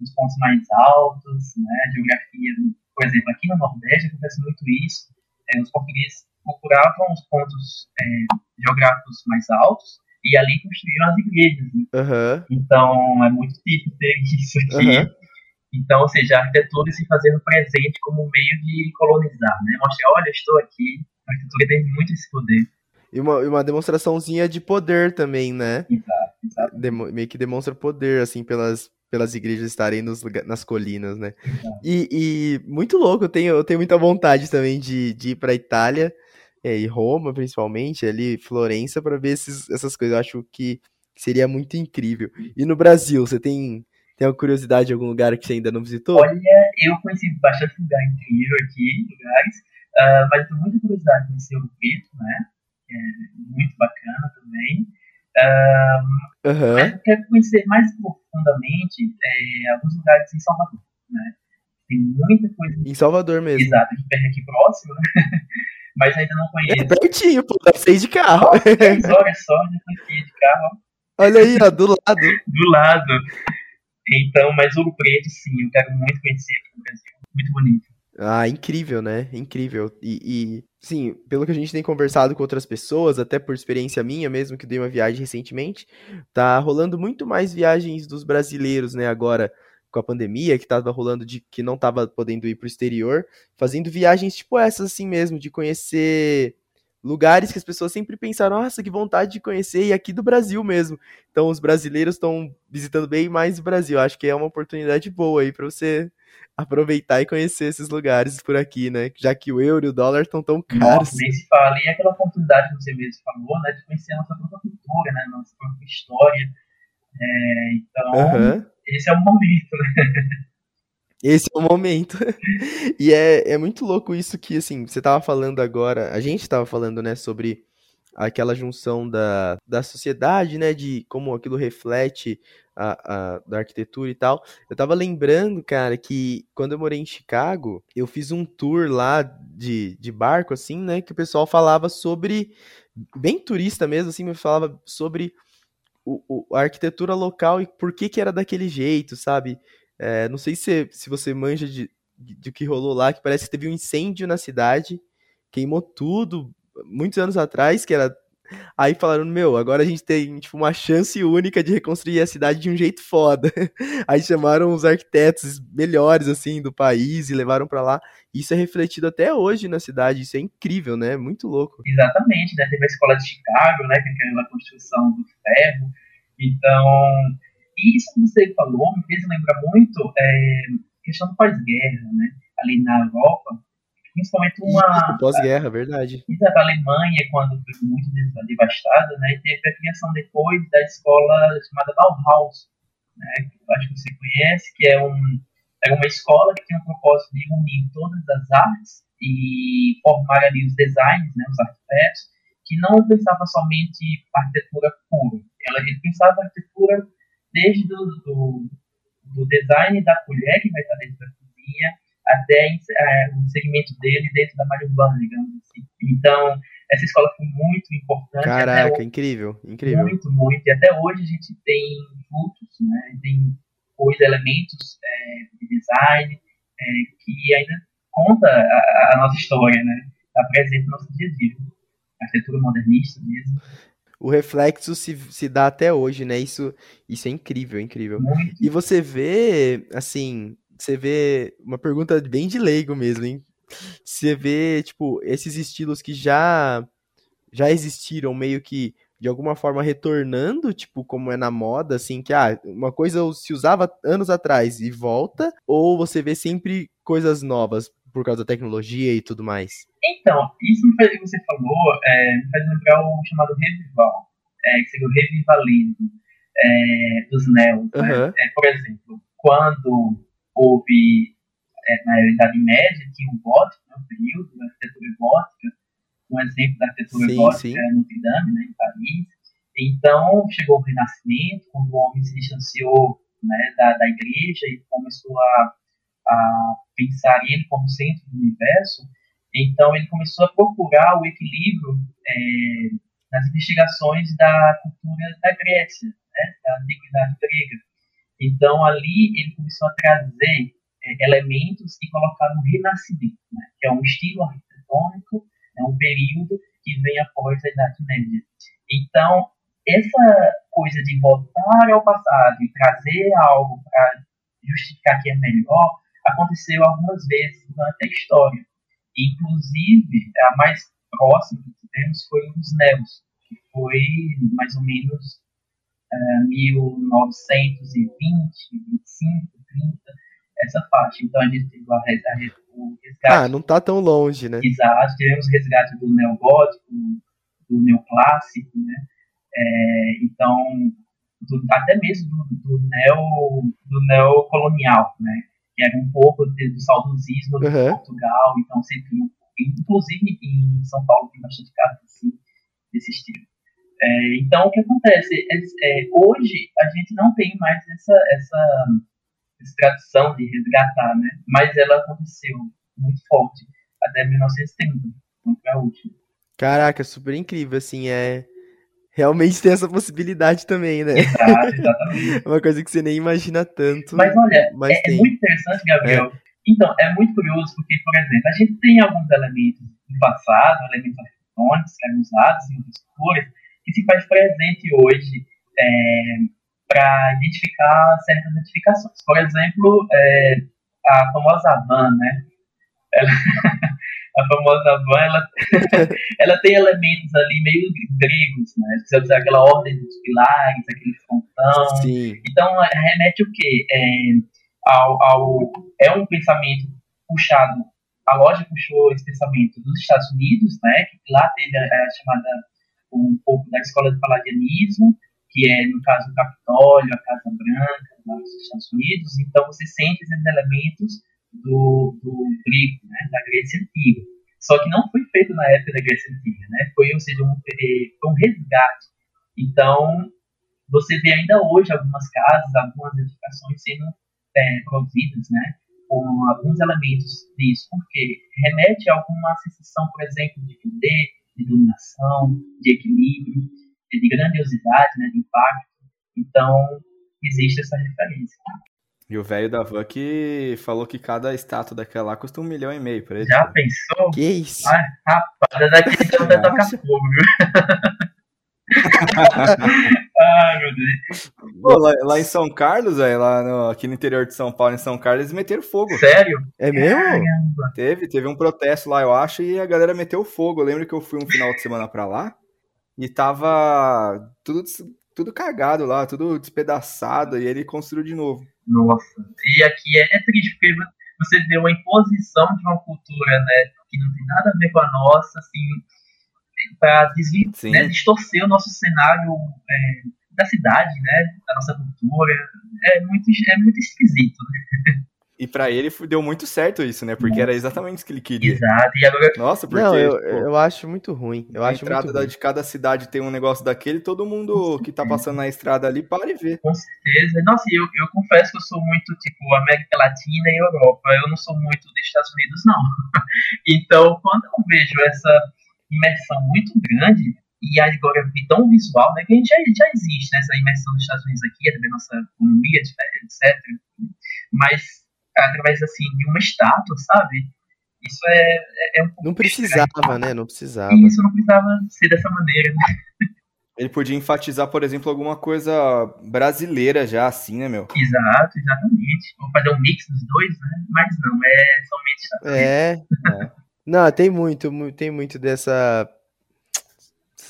nos pontos mais altos, né, a geografia, por exemplo, aqui no Nordeste acontece muito isso, é, os portugueses procuravam os pontos é, geográficos mais altos e ali construíam as igrejas. Né? Uhum. Então é muito típico ter isso aqui. Uhum. Então, ou seja, a arquitetura se fazendo presente como meio de colonizar, né? Mostrar, olha, estou aqui. A arquitetura tem muito esse poder. E uma, uma demonstraçãozinha de poder também, né? Exato, exato. Demo, meio que demonstra poder, assim, pelas, pelas igrejas estarem nos, nas colinas, né? E, e, muito louco, eu tenho, eu tenho muita vontade também de, de ir pra Itália, é, e Roma, principalmente, ali, Florença, para ver esses, essas coisas. Eu acho que seria muito incrível. E no Brasil, você tem, tem uma curiosidade de algum lugar que você ainda não visitou? Olha, eu conheci bastante lugar incrível aqui, lugares, uh, mas tenho muita curiosidade de conhecer o Preto, né? é muito bacana também. Um, uhum. Mas eu quero conhecer mais profundamente é, alguns lugares em Salvador, né? Tem muita coisa. Em Salvador mesmo. Exato, aqui perto, aqui próximo, né? Mas ainda não conheço. É pertinho, pô, dá ir de carro. Oh, 10 horas só, já fui de carro. Olha aí, ó, do lado. do lado. Então, mas Ouro Preto, sim, eu quero muito conhecer aqui no Brasil. Muito bonito. Ah, incrível, né? Incrível. E, e, sim, pelo que a gente tem conversado com outras pessoas, até por experiência minha mesmo, que dei uma viagem recentemente, tá rolando muito mais viagens dos brasileiros, né? Agora, com a pandemia, que tava rolando de que não tava podendo ir pro exterior, fazendo viagens tipo essas assim mesmo, de conhecer lugares que as pessoas sempre pensaram, nossa, que vontade de conhecer, e aqui do Brasil mesmo. Então, os brasileiros estão visitando bem mais o Brasil. Acho que é uma oportunidade boa aí para você aproveitar e conhecer esses lugares por aqui, né? Já que o euro e o dólar estão tão caros. Nossa, nem se fala. E aquela oportunidade que você mesmo falou, né? De conhecer a nossa própria cultura, né? Nossa própria história. É, então, uhum. esse é o momento, né? Esse é o momento. e é, é muito louco isso que, assim, você tava falando agora, a gente tava falando, né, sobre aquela junção da, da sociedade, né, de como aquilo reflete a, a, da arquitetura e tal. Eu tava lembrando, cara, que quando eu morei em Chicago, eu fiz um tour lá de, de barco, assim, né, que o pessoal falava sobre, bem turista mesmo, assim, me falava sobre o, o, a arquitetura local e por que que era daquele jeito, sabe? É, não sei se, se você manja de, de que rolou lá, que parece que teve um incêndio na cidade, queimou tudo muitos anos atrás, que era Aí falaram, meu, agora a gente tem tipo, uma chance única de reconstruir a cidade de um jeito foda. Aí chamaram os arquitetos melhores, assim, do país e levaram para lá. Isso é refletido até hoje na cidade, isso é incrível, né? Muito louco. Exatamente, né? Teve a escola de Chicago, né? Que é aquela construção do ferro. Então, isso que você falou me fez lembrar muito é, questão do pós-guerra, né? Ali na Europa, principalmente uma. Pós-guerra, verdade. A Alemanha, quando foi muito devastada, né, teve a criação depois da escola chamada Bauhaus, né, que acho que você conhece, que é, um, uma escola que tem o propósito de unir todas as artes e formar ali os designers, né, os arquitetos, que não pensava somente arquitetura pura. Ela, ele pensava arquitetura desde do, do, do design da colher, que vai estar dentro da cozinha, até é, o segmento dele dentro da malha urbana, digamos assim. Então, essa escola foi muito importante. Caraca, hoje, incrível, incrível. Muito, muito. E até hoje a gente tem frutos, né? Tem coisas, elementos é, de design é, que ainda conta a, a, nossa história, né? Está presente no nosso dia a dia. arquitetura modernista mesmo. O reflexo se, se dá até hoje, né? Isso, isso é incrível, incrível. Muito. E você vê, assim, você vê uma pergunta bem de leigo mesmo, hein? Você vê, tipo, esses estilos que já já existiram meio que de alguma forma retornando, tipo, como é na moda, assim, que ah, uma coisa se usava anos atrás e volta, ou você vê sempre coisas novas por causa da tecnologia e tudo mais? Então, isso que você falou é, me faz lembrar o chamado revival, é, que seria o revivalismo é, dos neos. Uhum. Né? É, por exemplo, quando houve, é, na Idade Média, tinha o gótico, né, o período da arquitetura gótica, um exemplo da arquitetura sim, gótica sim. é Notre né, em Paris. Então, chegou o Renascimento, quando o homem se distanciou né, da, da igreja e começou a, a pensar ele como centro do universo, então ele começou a procurar o equilíbrio é, nas investigações da cultura da Grécia, né, da antiguidade grega. Então, ali, ele começou a trazer é, elementos e colocar no Renascimento, né, que é um estilo arquitetônico, é um período que vem após a Idade Média. Então, essa coisa de voltar ao passado e trazer algo para justificar que é melhor, aconteceu algumas vezes durante a história. Inclusive, a mais próxima que tivemos foi os Neos, que foi mais ou menos 1920, 25, 30, essa faixa. Então a gente teve a, a, o resgate. Ah, não tá tão longe, né? Exato, tivemos o resgate do neogótico, do neoclássico, né? É, então, do, até mesmo do, do, neo, do neocolonial, né? Que era um pouco do saudosismo uhum. de Portugal, então sempre, inclusive em São Paulo tem bastante casos assim, desse estilo. É, então, o que acontece? É, hoje, a gente não tem mais essa, essa, essa tradição de resgatar, né? mas ela aconteceu muito forte até 1930, quando foi a última. Caraca, super incrível, assim, é... Realmente tem essa possibilidade também, né? Exato, exatamente. Uma coisa que você nem imagina tanto. Mas olha, mas é, é muito interessante, Gabriel. É. Então, é muito curioso porque, por exemplo, a gente tem alguns elementos do passado, elementos arquitetônicos que eram usados em outras cores, que se faz presente hoje é, para identificar certas identificações. Por exemplo, é, a famosa van, né? Ela, a famosa van, ela, ela tem elementos ali meio gregos, né? Você usar aquela ordem dos pilares, aquele frontão. Sim. Então, remete o quê? É, ao, ao, é um pensamento puxado, a loja puxou esse pensamento dos Estados Unidos, né? Que lá teve a, a chamada um pouco da escola do palladianismo, que é, no caso, o Capitólio, a Casa Branca, nos Estados Unidos. Então, você sente esses elementos do, do grego, né, da Grécia Antiga. Só que não foi feito na época da Grécia Antiga, né? Foi, ou seja, um, foi um resgate. Então, você vê ainda hoje algumas casas, algumas edificações sendo é, produzidas, né? Com alguns elementos disso, porque remete a alguma sensação, por exemplo, de poder, de dominação, de equilíbrio, de grandiosidade, né, de impacto. Então, existe essa referência. E o velho da van que falou que cada estátua daquela lá custa um milhão e meio pra ele. Já pensou? Que isso? Ah, rapaz, daqui então vai tocar fogo, viu? Ai, meu Deus. Pô, lá, lá em São Carlos, velho, lá no, aqui no interior de São Paulo, em São Carlos, eles meteram fogo. Sério? É mesmo? Caramba. Teve, teve um protesto lá, eu acho, e a galera meteu fogo. Eu lembro que eu fui um final de semana pra lá e tava tudo, tudo cagado lá, tudo despedaçado, e ele construiu de novo. Nossa. E aqui é, é triste, porque você vê uma imposição de uma cultura, né, que não tem nada a ver com a nossa, assim, para desvir, Sim. né, distorcer o nosso cenário é, da cidade, né, da nossa cultura. É muito, é muito esquisito, né? E pra ele deu muito certo isso, né? Porque era exatamente isso que ele queria. Exato. E agora, Nossa, porque Não, eu, tipo, eu acho muito ruim. Eu a acho entrada muito da- ruim. de cada cidade tem um negócio daquele, todo mundo que tá passando na estrada ali para e vê. com certeza. Nossa, eu, eu confesso que eu sou muito, tipo, América Latina e Europa. Eu não sou muito dos Estados Unidos, não. Então, quando eu vejo essa imersão muito grande, e agora vi tão visual, né, que a gente já, já existe, né, essa imersão dos Estados Unidos aqui, através da nossa economia, etc. Mas, através, assim, de uma estátua, sabe? Isso é, é, é um pouco Não precisava, né? Não precisava. E isso não precisava ser dessa maneira, né? Ele podia enfatizar, por exemplo, alguma coisa brasileira já, assim, né, meu? Exato, exatamente. Vou fazer um mix dos dois, né? Mas não, é somente Estados Unidos. É. Não, tem muito, mu- tem muito dessa.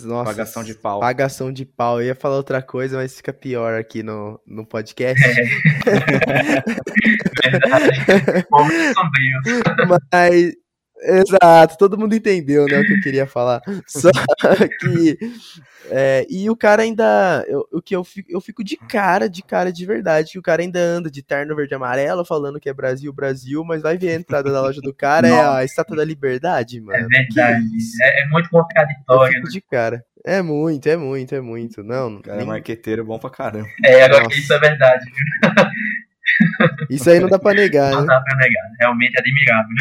Nossa. Pagação de pau. Pagação de pau. Eu ia falar outra coisa, mas fica pior aqui no, no podcast. Verdade. Sombrios. Mas. Exato, todo mundo entendeu, né, o que eu queria falar. Só que. é, e o cara ainda. eu- O que eu fico, eu fico de cara, de cara de verdade, que o cara ainda anda de terno verde e amarelo, falando que é Brasil, Brasil, mas vai ver a entrada da loja do cara, é a Estátua da Liberdade, É mano. verdade. Que isso? É, é muito Eu contraditório. fico de cara. É muito, é muito, é muito. Não, O cara é nem- marqueteiro bom pra caramba. É, agora Nossa. que isso é verdade. viu? isso aí não dá pra negar, Não né? dá pra negar. Realmente é admirável.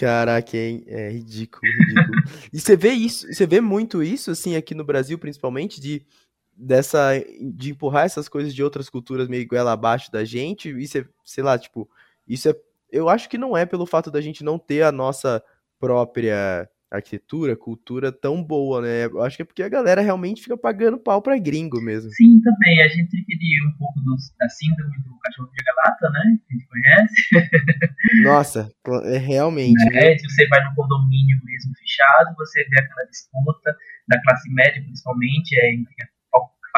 Caraca, hein? É ridículo, ridículo. e você vê isso, você vê muito isso, assim, aqui no Brasil, principalmente, de dessa de empurrar essas coisas de outras culturas meio goela abaixo da gente, isso sei lá, tipo, isso é, eu acho que não é pelo fato da gente não ter a nossa própria arquitetura, cultura tão boa, né? Eu acho que é porque a galera realmente fica pagando pau pra gringo mesmo. Sim, também. A gente queria um pouco dos- da síndrome do cachorro de galata, né? Que a gente conhece. Nossa, é realmente, né? né? Se você vai no condomínio mesmo fechado, você vê aquela disputa da classe média, principalmente, é entre a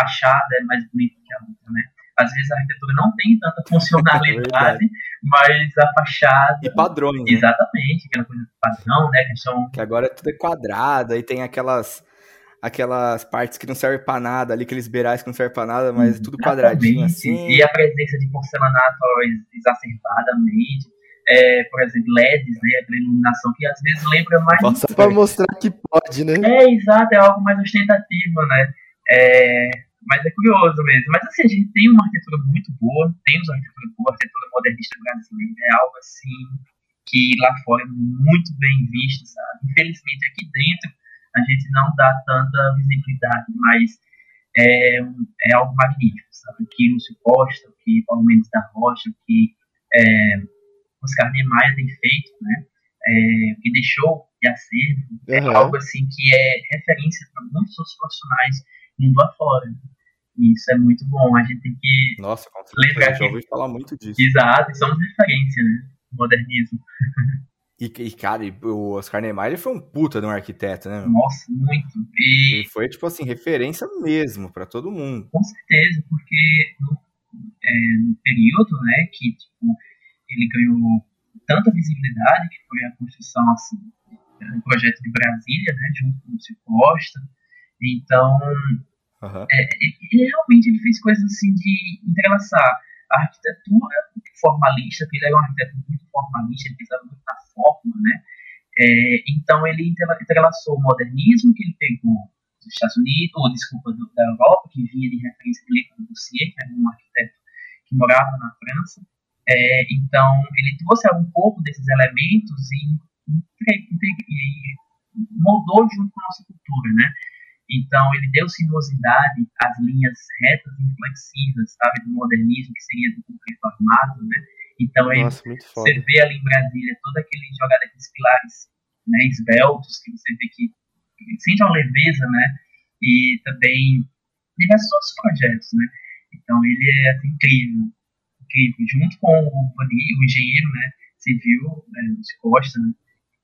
fachada é mais bonita que a outra, né? Às vezes a arquitetura não tem tanta funcionalidade, mas a fachada. E padrões, né? Exatamente, aquela coisa padrão, né? Questão. Que agora tudo é quadrado, aí tem aquelas aquelas partes que não servem pra nada, ali aqueles beirais que não servem pra nada, mas tudo quadradinho assim. E a presença de porcelanato exacerbadamente. É, por exemplo, LEDs, né? Aquela iluminação que às vezes lembra mais. Nossa, Só pra mostrar que pode, né? É, exato, é algo mais ostentativo, né? É, mas é curioso mesmo. Mas assim, a gente tem uma arquitetura muito boa, temos uma arquitetura boa, a arquitetura modernista brasileira é algo assim que lá fora é muito bem visto, sabe? Infelizmente aqui dentro a gente não dá tanta visibilidade, mas é, é algo magnífico, sabe? O que Lúcio Costa, o que Paulo Mendes da Rocha, o que é, Oscar Niemeyer tem feito, né? É, o que deixou de acervo, é Aham. algo assim que é referência para muitos outros profissionais mundo afora. né? E isso é muito bom. A gente tem que Nossa, com certeza, já que- ouvi falar muito disso. Exato, e somos referência, né? Modernismo. E, e, cara, o Oscar Niemeyer ele foi um puta de um arquiteto, né? Nossa, muito. E Ele foi, tipo assim, referência mesmo pra todo mundo. com certeza, porque no, é, no período né, que tipo, ele ganhou tanta visibilidade, que foi a construção assim, do projeto de Brasília, né, junto com o Lúcio Costa. Então, Aham. é, ele realmente ele fez coisas assim de entrelaçar a arquitetura formalista, porque ele era um arquiteto muito formalista, ele pensava muito na forma, né? É, então ele entrela- entrelaçou o modernismo que ele pegou dos Estados Unidos, ou desculpa, do- da Europa, que vinha de referência de Le Corbusier, que era um arquiteto que morava na França. É, então ele trouxe um pouco desses elementos e, entre- e moldou junto com a nossa cultura, né? Então, ele deu sinuosidade às linhas retas e inflexivas, sabe, do modernismo, que seria do conflito armado, né? Então, Nossa, você vê ali em Brasília toda aquele jogada daqueles pilares né, esbeltos, que você vê que, que sente uma leveza, né? E também diversos outros projetos, né? Então, ele é assim, incrível, incrível. Junto com o, o engenheiro, né, civil, né, de Costa, né?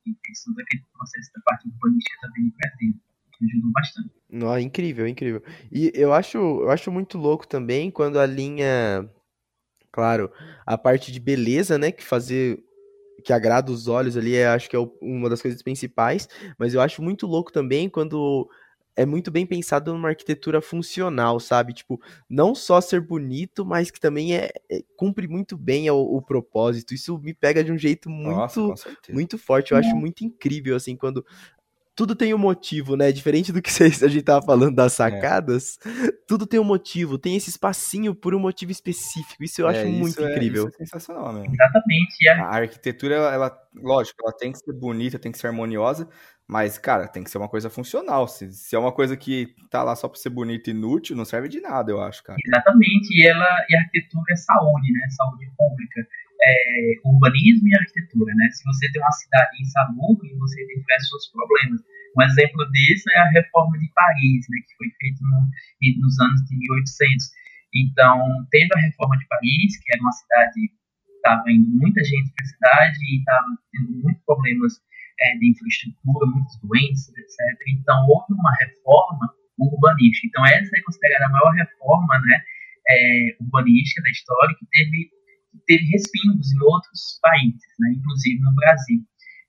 E fez todo aquele processo da parte urbanística também Brasília ajudou bastante. Não, é incrível, é incrível. E eu acho, eu acho muito louco também quando a linha, claro, a parte de beleza, né, que fazer que agrada os olhos ali, é, acho que é uma das coisas principais, mas eu acho muito louco também quando é muito bem pensado numa arquitetura funcional, sabe? Tipo, não só ser bonito, mas que também é, é cumpre muito bem o, o, propósito. Isso me pega de um jeito muito, Nossa, muito forte. Eu acho muito incrível, assim, quando tudo tem um motivo, né? Diferente do que a gente tava falando das é. sacadas, é. tudo tem um motivo, tem esse espacinho por um motivo específico. Isso eu é, acho muito é, incrível. É sensacional, mesmo. Exatamente. A arquitetura, ela, lógico, ela tem que ser bonita, tem que ser harmoniosa, mas, cara, tem que ser uma coisa funcional. Se, se é uma coisa que tá lá só pra ser bonita e inútil, não serve de nada, eu acho, cara. Exatamente. E, ela, e a arquitetura é saúde, né? Saúde pública é, urbanismo e arquitetura, né? Se você tem uma cidade insalubre, você tem diversos problemas. Um exemplo disso é a reforma de Paris, né, que foi feita no, nos anos de 1800. Então, teve a reforma de Paris, que era uma cidade estava indo muita gente para a cidade e estava tendo muitos problemas é, de infraestrutura, muitas doenças, etc. Então, houve uma reforma urbanística. Então, essa é considerada a maior reforma né, é, urbanística da história que teve teve respingos em outros países, né, inclusive no Brasil.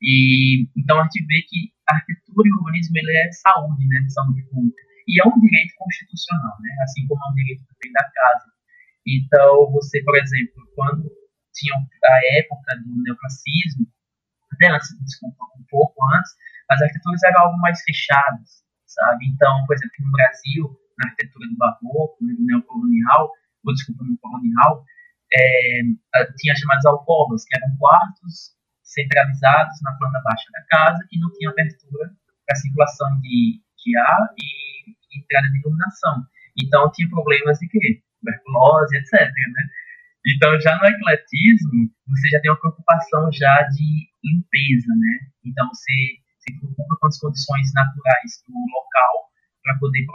E então a gente vê que a arquitetura e o urbanismo ele é saúde, né, saúde pública. E é um direito constitucional, né, assim como é um direito também da casa. Então, você, por exemplo, quando tinha a época do neoclassicismo, até antes, desculpa, um pouco antes, as arquiteturas eram algo mais fechadas, sabe? Então, por exemplo, no Brasil, na arquitetura do barroco, no neocolonial, ou desculpa, no colonial, é, tinha chamadas alcovas, que eram quartos centralizados na planta baixa da casa, que não tinha abertura para circulação de, de ar e, entrada de iluminação. Então tinha problemas de quê? Tuberculose, etc. Né? Então já no ecletismo, você já tem uma preocupação já de limpeza, né? Então você se preocupa com as condições naturais do local para poder,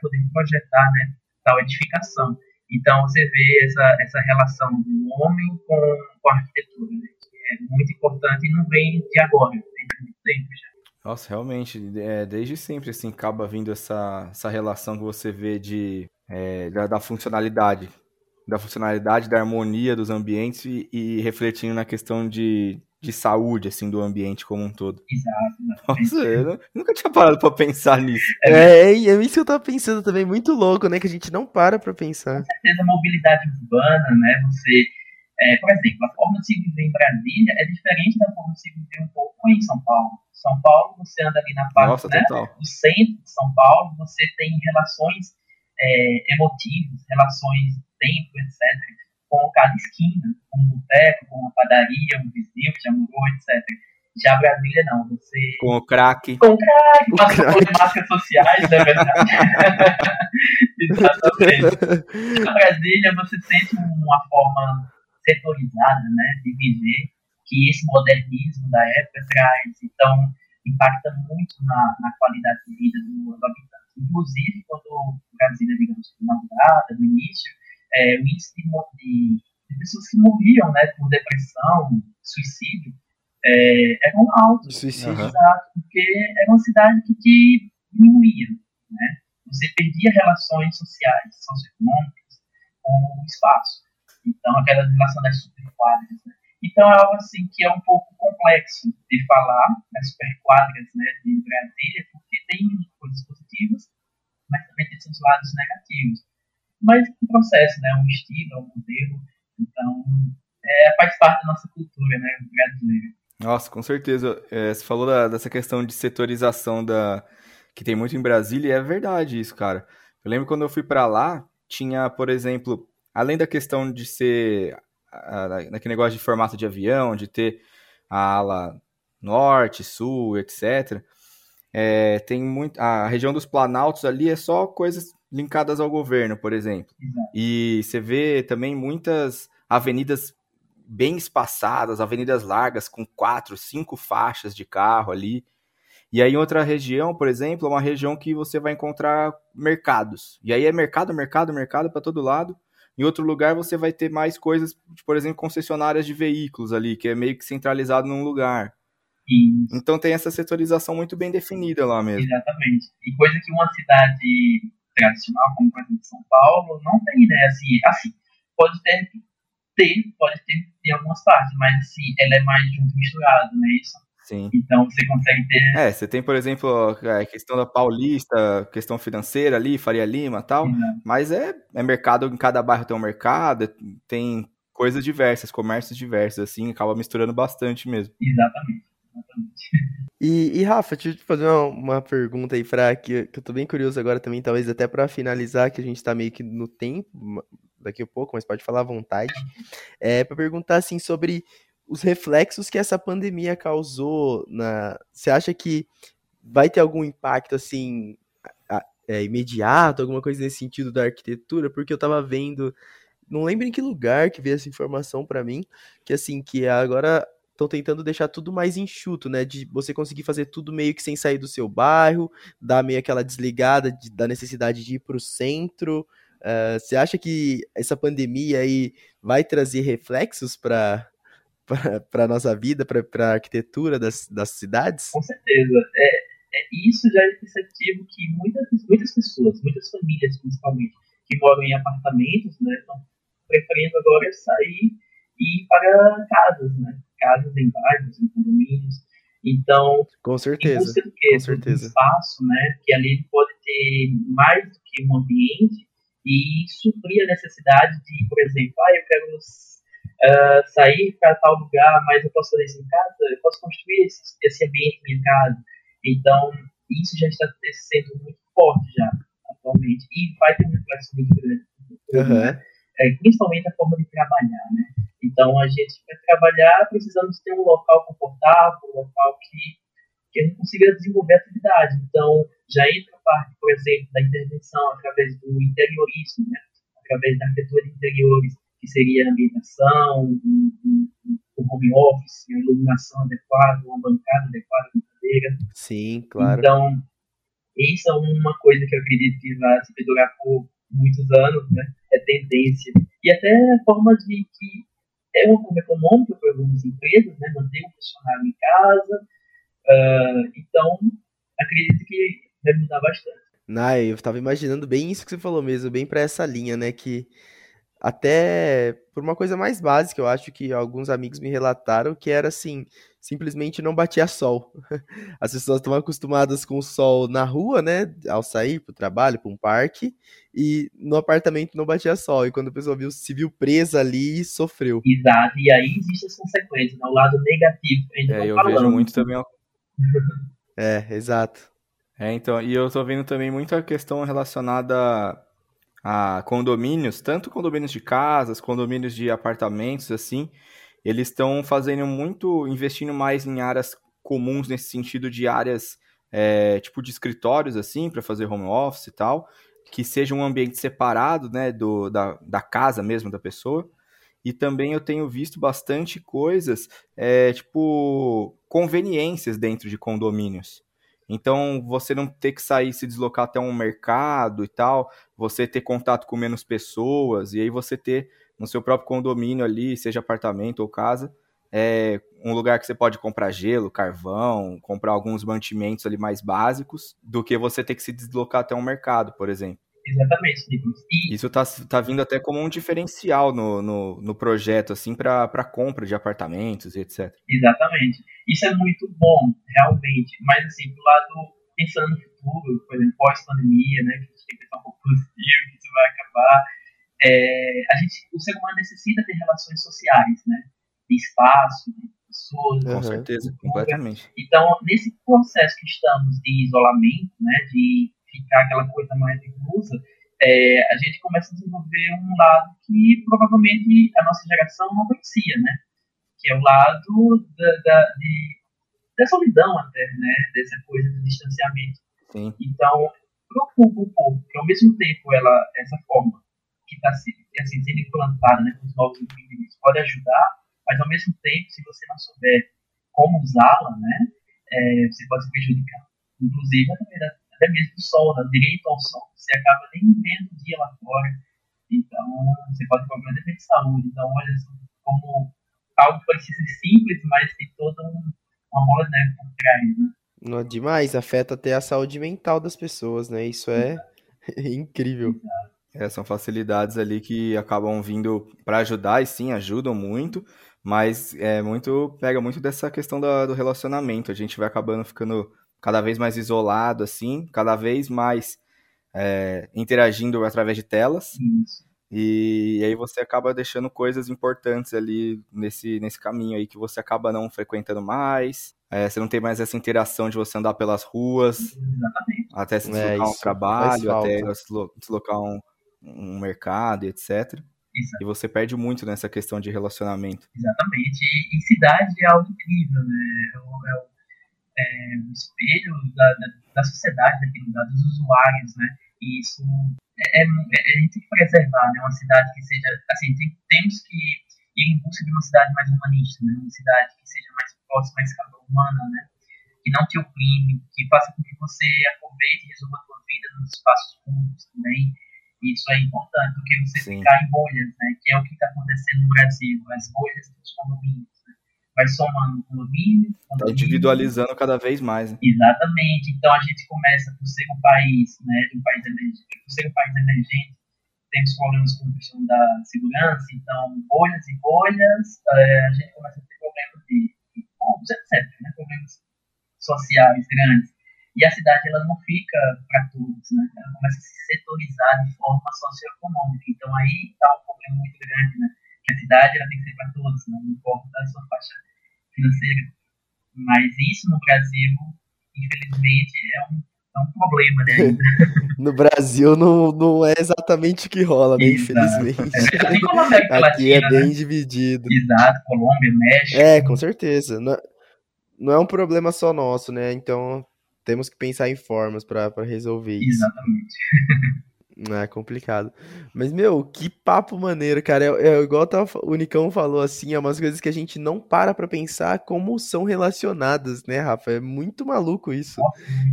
poder projetar né, tal edificação. Então você vê essa, essa relação do homem com, com a arquitetura, né? que é muito importante e não vem de agora, vem de muito tempo já. Nossa, realmente, é, desde sempre assim acaba vindo essa, essa relação que você vê de é, da, da, funcionalidade, da funcionalidade, da harmonia dos ambientes e, e refletindo na questão de, de saúde, assim, do ambiente como um todo. Exato. Nossa, eu nunca tinha parado pra pensar nisso. É, é, é isso que eu tava pensando também, muito louco, né, que a gente não para pra pensar. Com certeza, a mobilidade urbana, né, você, é, por exemplo, a forma de se viver em Brasília é diferente da forma de se viver um pouco em São Paulo. São Paulo, você anda ali na parte Nossa, né, do centro de São Paulo, você tem relações é, emotivas, relações tempo, etc com cada esquina, com um boteco, com uma padaria, um vizinho que já mudou, etc. Já Brasília não, você. Com o crack. Com o crack, passa por máscaras sociais, é verdade? Exatamente. Na Brasília você sente uma forma setorizada, né, de viver, que esse modernismo da época traz. Então, impacta muito na, na qualidade de vida do, do habitante. Inclusive, quando Brasília, digamos, foi inaugurada, no início, é, o índice de, de, pessoas que morriam né, por depressão, suicídio, é, eram altos. Suicídio. Exato, porque era uma cidade que diminuía. Né? Você perdia relações sociais, socioeconômicas com o espaço. Então, aquela relação das superquadras. Né? Então, é algo assim que é um pouco complexo de falar das superquadras né, de Brasília, porque tem coisas positivas, mas também tem seus lados negativos mas um processo, né? Um estilo, um modelo. Então, é, faz parte da nossa cultura, né? Brasileira. Nossa, com certeza. É, você falou da, dessa questão de setorização da que tem muito em Brasília e é verdade isso, cara. Eu lembro quando eu fui para lá, tinha, por exemplo, além da questão de ser naquele negócio de formato de avião, de ter a ala norte, sul, etc. é, tem muito. A região dos Planaltos ali é só coisas linkadas ao governo, por exemplo. Exato. E você vê também muitas avenidas bem espaçadas, avenidas largas com quatro, cinco faixas de carro ali. E aí, em outra região, por exemplo, é uma região que você vai encontrar mercados. E aí é mercado, mercado, mercado para todo lado. Em outro lugar, você vai ter mais coisas, por exemplo, concessionárias de veículos ali, que é meio que centralizado num lugar. Isso. Então tem essa setorização muito bem definida lá mesmo. Exatamente. E coisa que uma cidade tradicional, como por exemplo São Paulo, não tem ideia assim. Assim, pode ter, ter pode ter em algumas partes, mas assim, ela é mais junto misturado, não é isso? Sim. Então você consegue ter. É, você tem, por exemplo, a questão da Paulista, questão financeira ali, Faria Lima tal. Exato. Mas é, é mercado, em cada bairro tem um mercado, tem coisas diversas, comércios diversos, assim, acaba misturando bastante mesmo. Exatamente. E, e, Rafa, deixa eu te fazer uma, uma pergunta aí para que, que eu tô bem curioso agora também, talvez até para finalizar, que a gente tá meio que no tempo daqui a pouco, mas pode falar à vontade. É para perguntar assim sobre os reflexos que essa pandemia causou na, você acha que vai ter algum impacto assim é, imediato, alguma coisa nesse sentido da arquitetura? Porque eu tava vendo não lembro em que lugar que veio essa informação para mim, que assim, que agora estão tentando deixar tudo mais enxuto, né? De você conseguir fazer tudo meio que sem sair do seu bairro, dar meio aquela desligada de, da necessidade de ir para o centro. Uh, você acha que essa pandemia aí vai trazer reflexos para para a nossa vida, para a arquitetura das, das cidades? Com certeza. É, é, isso já é perceptível que muitas, muitas pessoas, muitas famílias principalmente, que moram em apartamentos, né, estão preferindo agora sair e ir para casas, né? Casas em bairros, em condomínios. Então, com certeza, do quê? Com certeza. Um espaço, né? Que ali ele pode ter mais do que um ambiente e suprir a necessidade de, por exemplo, ah, eu quero uh, sair para tal lugar, mas eu posso fazer isso em casa, eu posso construir esse, esse ambiente em minha casa. Então, isso já está sendo muito forte já, atualmente, e vai ter um reflexo muito grande. Uhum. Né? É, principalmente a forma de trabalhar, né? Então, a gente vai trabalhar precisando ter um local confortável, um local que, que a gente consiga desenvolver atividade. Então, já entra a parte, por exemplo, da intervenção através do interiorismo, né? através da arquitetura de interiores, que seria a ambientação, um home office, uma iluminação adequada, uma bancada adequada, uma cadeira. Sim, claro. Então, isso é uma coisa que eu acredito que vai se perdurar por muitos anos, né? É tendência. E até a forma de que é uma forma econômica para algumas empresas, né, manter o funcionário em casa. Uh, então, acredito que vai mudar bastante. Nah, eu estava imaginando bem isso que você falou mesmo, bem para essa linha, né, que até por uma coisa mais básica, eu acho que alguns amigos me relataram que era assim, simplesmente não batia sol. As pessoas estão acostumadas com o sol na rua, né, ao sair para o trabalho, para um parque, e no apartamento não batia sol. E quando a pessoa viu, se viu presa ali, sofreu. Exato, e aí existem as consequências, né? o lado negativo. É, eu falando. vejo muito também. é, exato. É, então, e eu tô vendo também muita questão relacionada a condomínios, tanto condomínios de casas, condomínios de apartamentos, assim, eles estão fazendo muito, investindo mais em áreas comuns nesse sentido de áreas é, tipo de escritórios, assim, para fazer home office e tal, que seja um ambiente separado, né, do, da, da casa mesmo da pessoa. E também eu tenho visto bastante coisas, é, tipo, conveniências dentro de condomínios. Então, você não ter que sair, se deslocar até um mercado e tal, você ter contato com menos pessoas, e aí você ter no seu próprio condomínio ali, seja apartamento ou casa, é um lugar que você pode comprar gelo, carvão, comprar alguns mantimentos ali mais básicos, do que você ter que se deslocar até um mercado, por exemplo. Exatamente, Nicolas. E... Isso está tá vindo até como um diferencial no, no, no projeto, assim, para compra de apartamentos e etc. Exatamente. Isso é muito bom, realmente. Mas, assim, do lado, pensando no futuro, por exemplo, pós-pandemia, né, que a gente tem que pensar um pouco positivo, que isso vai acabar, é, a gente, o ser humano necessita ter relações sociais, né? De espaço, de pessoas. Com certeza, completamente. Então, nesse processo que estamos de isolamento, né, de ficar aquela coisa mais reclusa, é, a gente começa a desenvolver um lado que provavelmente a nossa geração não conhecia, né? Que é o lado da, da, de, da solidão até, né? Dessa coisa do distanciamento. Sim. Então, preocupa um pouco, que ao mesmo tempo ela, essa forma que está assim, sendo implantada né, com os novos indivíduos pode ajudar, mas ao mesmo tempo, se você não souber como usá-la, né, é, você pode se prejudicar. Inclusive, até mesmo o sol, né, direito ao sol. Você acaba nem vendo o dia lá fora. Então, você pode ter problema de saúde. Então, olha como algo pode ser simples, mas tem toda uma bola de neve por trás, né? Não, demais, afeta até a saúde mental das pessoas, né? Isso é incrível. É, são facilidades ali que acabam vindo para ajudar e sim, ajudam muito, mas é muito pega muito dessa questão da, do relacionamento. A gente vai acabando ficando cada vez mais isolado, assim, cada vez mais é, interagindo através de telas. Isso. E, e aí você acaba deixando coisas importantes ali nesse, nesse caminho aí que você acaba não frequentando mais. É, você não tem mais essa interação de você andar pelas ruas, Exatamente. até se É, deslocar um isso trabalho, até deslocar um, um mercado, etc. Isso. E você perde muito nessa questão de relacionamento. Exatamente. E, e cidade é algo incrível, né? É o, é o, é espelho da, da, da sociedade lugar, dos usuários, né? E isso é, é, é- a gente tem que preservar, né? Uma cidade que seja, assim, tem, temos que ir em busca de uma cidade mais humanista, né? Uma cidade que seja mais próxima à escala humana, né? Que não te oprime, que faça com que você aproveite e resolva a sua vida nos espaços públicos também. Isso é importante do que você Sim. ficar em bolhas, né? Que é o que está acontecendo no Brasil, as bolhas dos condomínios. Né? Vai somando condomínio, Tá condomínio. individualizando cada vez mais. né? Exatamente. Então a gente começa por ser um país, né, um país emergente, por ser um país emergente, temos problemas com a questão da segurança, então bolhas e bolhas, eh, a gente começa a ter problemas de, de etc, né, problemas sociais grandes. E a cidade ela não fica para todos, né? Ela começa a se setorizar de forma socioeconômica. Então aí está um problema muito grande, né? Que a cidade ela tem que ser para todos, né? não importa a sua faixa financeira. Mas isso no Brasil, infelizmente, é um, é um problema, né? No Brasil não, não é exatamente o que rola, né? Exato. Infelizmente. É. Assim como a América Aqui é Latina, né? bem dividido. Exato, Colômbia, México. É, com certeza. Não, não é um problema só nosso, né? Então temos que pensar em formas pra resolver isso. Exatamente. É complicado. Mas, meu, que papo maneiro, cara. É, é igual fa- o Nicão falou assim, é umas coisas que a gente não para pra pensar como são relacionadas, né, Rafa? É muito maluco isso.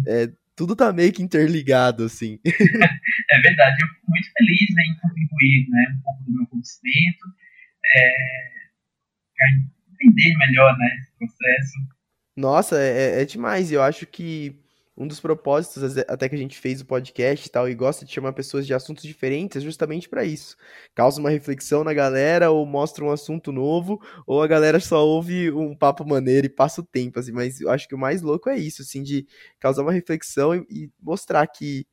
É, tudo tá meio que interligado, assim. É verdade, eu fico muito feliz né, em contribuir né, um pouco do meu conhecimento, é, para entender melhor né, esse processo. Nossa, é, é demais. E eu acho que um dos propósitos, até que a gente fez o podcast e tal, e gosta de chamar pessoas de assuntos diferentes, é justamente pra isso. Causa uma reflexão na galera, ou mostra um assunto novo, ou a galera só ouve um papo maneiro e passa o tempo, assim. Mas eu acho que o mais louco é isso, assim, de causar uma reflexão e, e mostrar que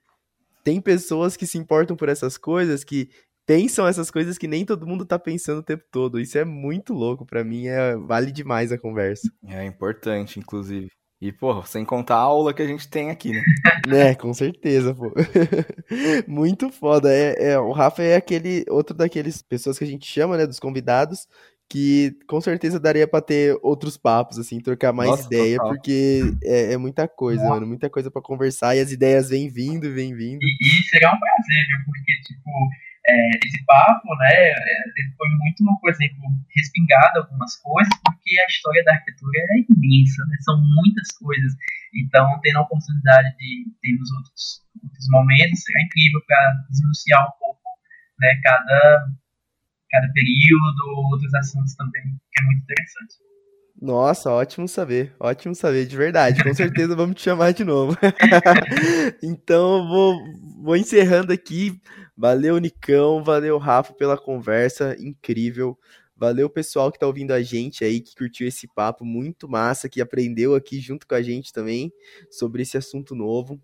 tem pessoas que se importam por essas coisas, que pensam essas coisas que nem todo mundo tá pensando o tempo todo. Isso é muito louco pra mim, é, vale demais a conversa. É importante, inclusive. E, pô, sem contar a aula que a gente tem aqui, né? Né, com certeza, pô. Muito foda. É, é, o Rafa é aquele outro daqueles pessoas que a gente chama, né, dos convidados, que com certeza daria pra ter outros papos, assim, trocar mais Nossa, ideia, total. porque é, é muita coisa, mano, muita coisa pra conversar e as ideias vêm vindo, vêm vindo. E, e será um prazer, viu? Porque, tipo, é, esse papo, né, é, foi muito, por exemplo, respingado algumas coisas, porque a história da arquitetura é imensa, né? São muitas coisas. Então, tendo a oportunidade de termos outros, outros momentos, será incrível para desmiuçar um pouco, né, cada, cada período, outros assuntos também, que é muito interessante. Nossa, ótimo saber, ótimo saber, de verdade. Com certeza vamos te chamar de novo. então, vou, vou encerrando aqui. Valeu, Nicão, valeu, Rafa, pela conversa incrível. Valeu, pessoal que tá ouvindo a gente aí, que curtiu esse papo muito massa, que aprendeu aqui junto com a gente também sobre esse assunto novo.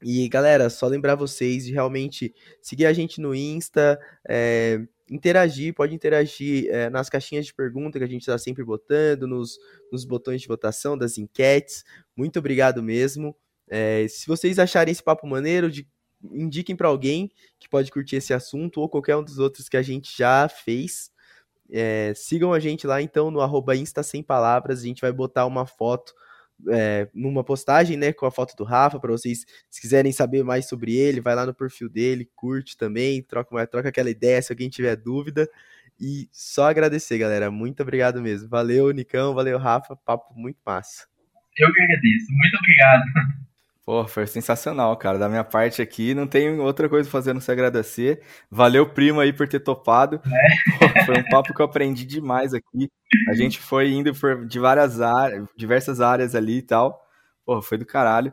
E, galera, só lembrar vocês de realmente seguir a gente no Insta, é, interagir, pode interagir é, nas caixinhas de pergunta que a gente está sempre botando, nos, nos botões de votação das enquetes. Muito obrigado mesmo. É, se vocês acharem esse papo maneiro, de- indiquem para alguém que pode curtir esse assunto ou qualquer um dos outros que a gente já fez. É, sigam a gente lá então no arroba Insta Sem Palavras. A gente vai botar uma foto é, numa postagem, né, com a foto do Rafa, para vocês, se quiserem saber mais sobre ele, vai lá no perfil dele, curte também, troca, troca aquela ideia se alguém tiver dúvida. E só agradecer, galera. Muito obrigado mesmo. Valeu, Nicão, valeu, Rafa. Papo muito massa. Eu que agradeço. Muito obrigado. Pô, foi sensacional, cara. Da minha parte aqui, não tem outra coisa fazendo se agradecer. Valeu, primo, aí, por ter topado. É. Pô, foi um papo que eu aprendi demais aqui. A gente foi indo por de várias áreas, diversas áreas ali e tal. Pô, foi do caralho.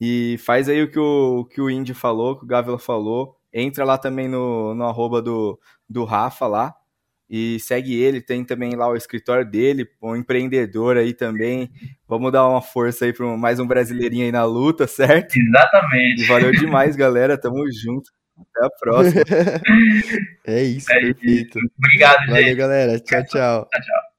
E faz aí o que o, que o Indy falou, que o Gávila falou. Entra lá também no, no arroba do, do Rafa lá e segue ele, tem também lá o escritório dele, um empreendedor aí também. Vamos dar uma força aí para mais um brasileirinho aí na luta, certo? Exatamente. E valeu demais, galera. Tamo junto. Até a próxima. é isso, é perfeito. Isso. Obrigado, Valeu, gente. galera. Tchau, tchau. Tchau, tchau.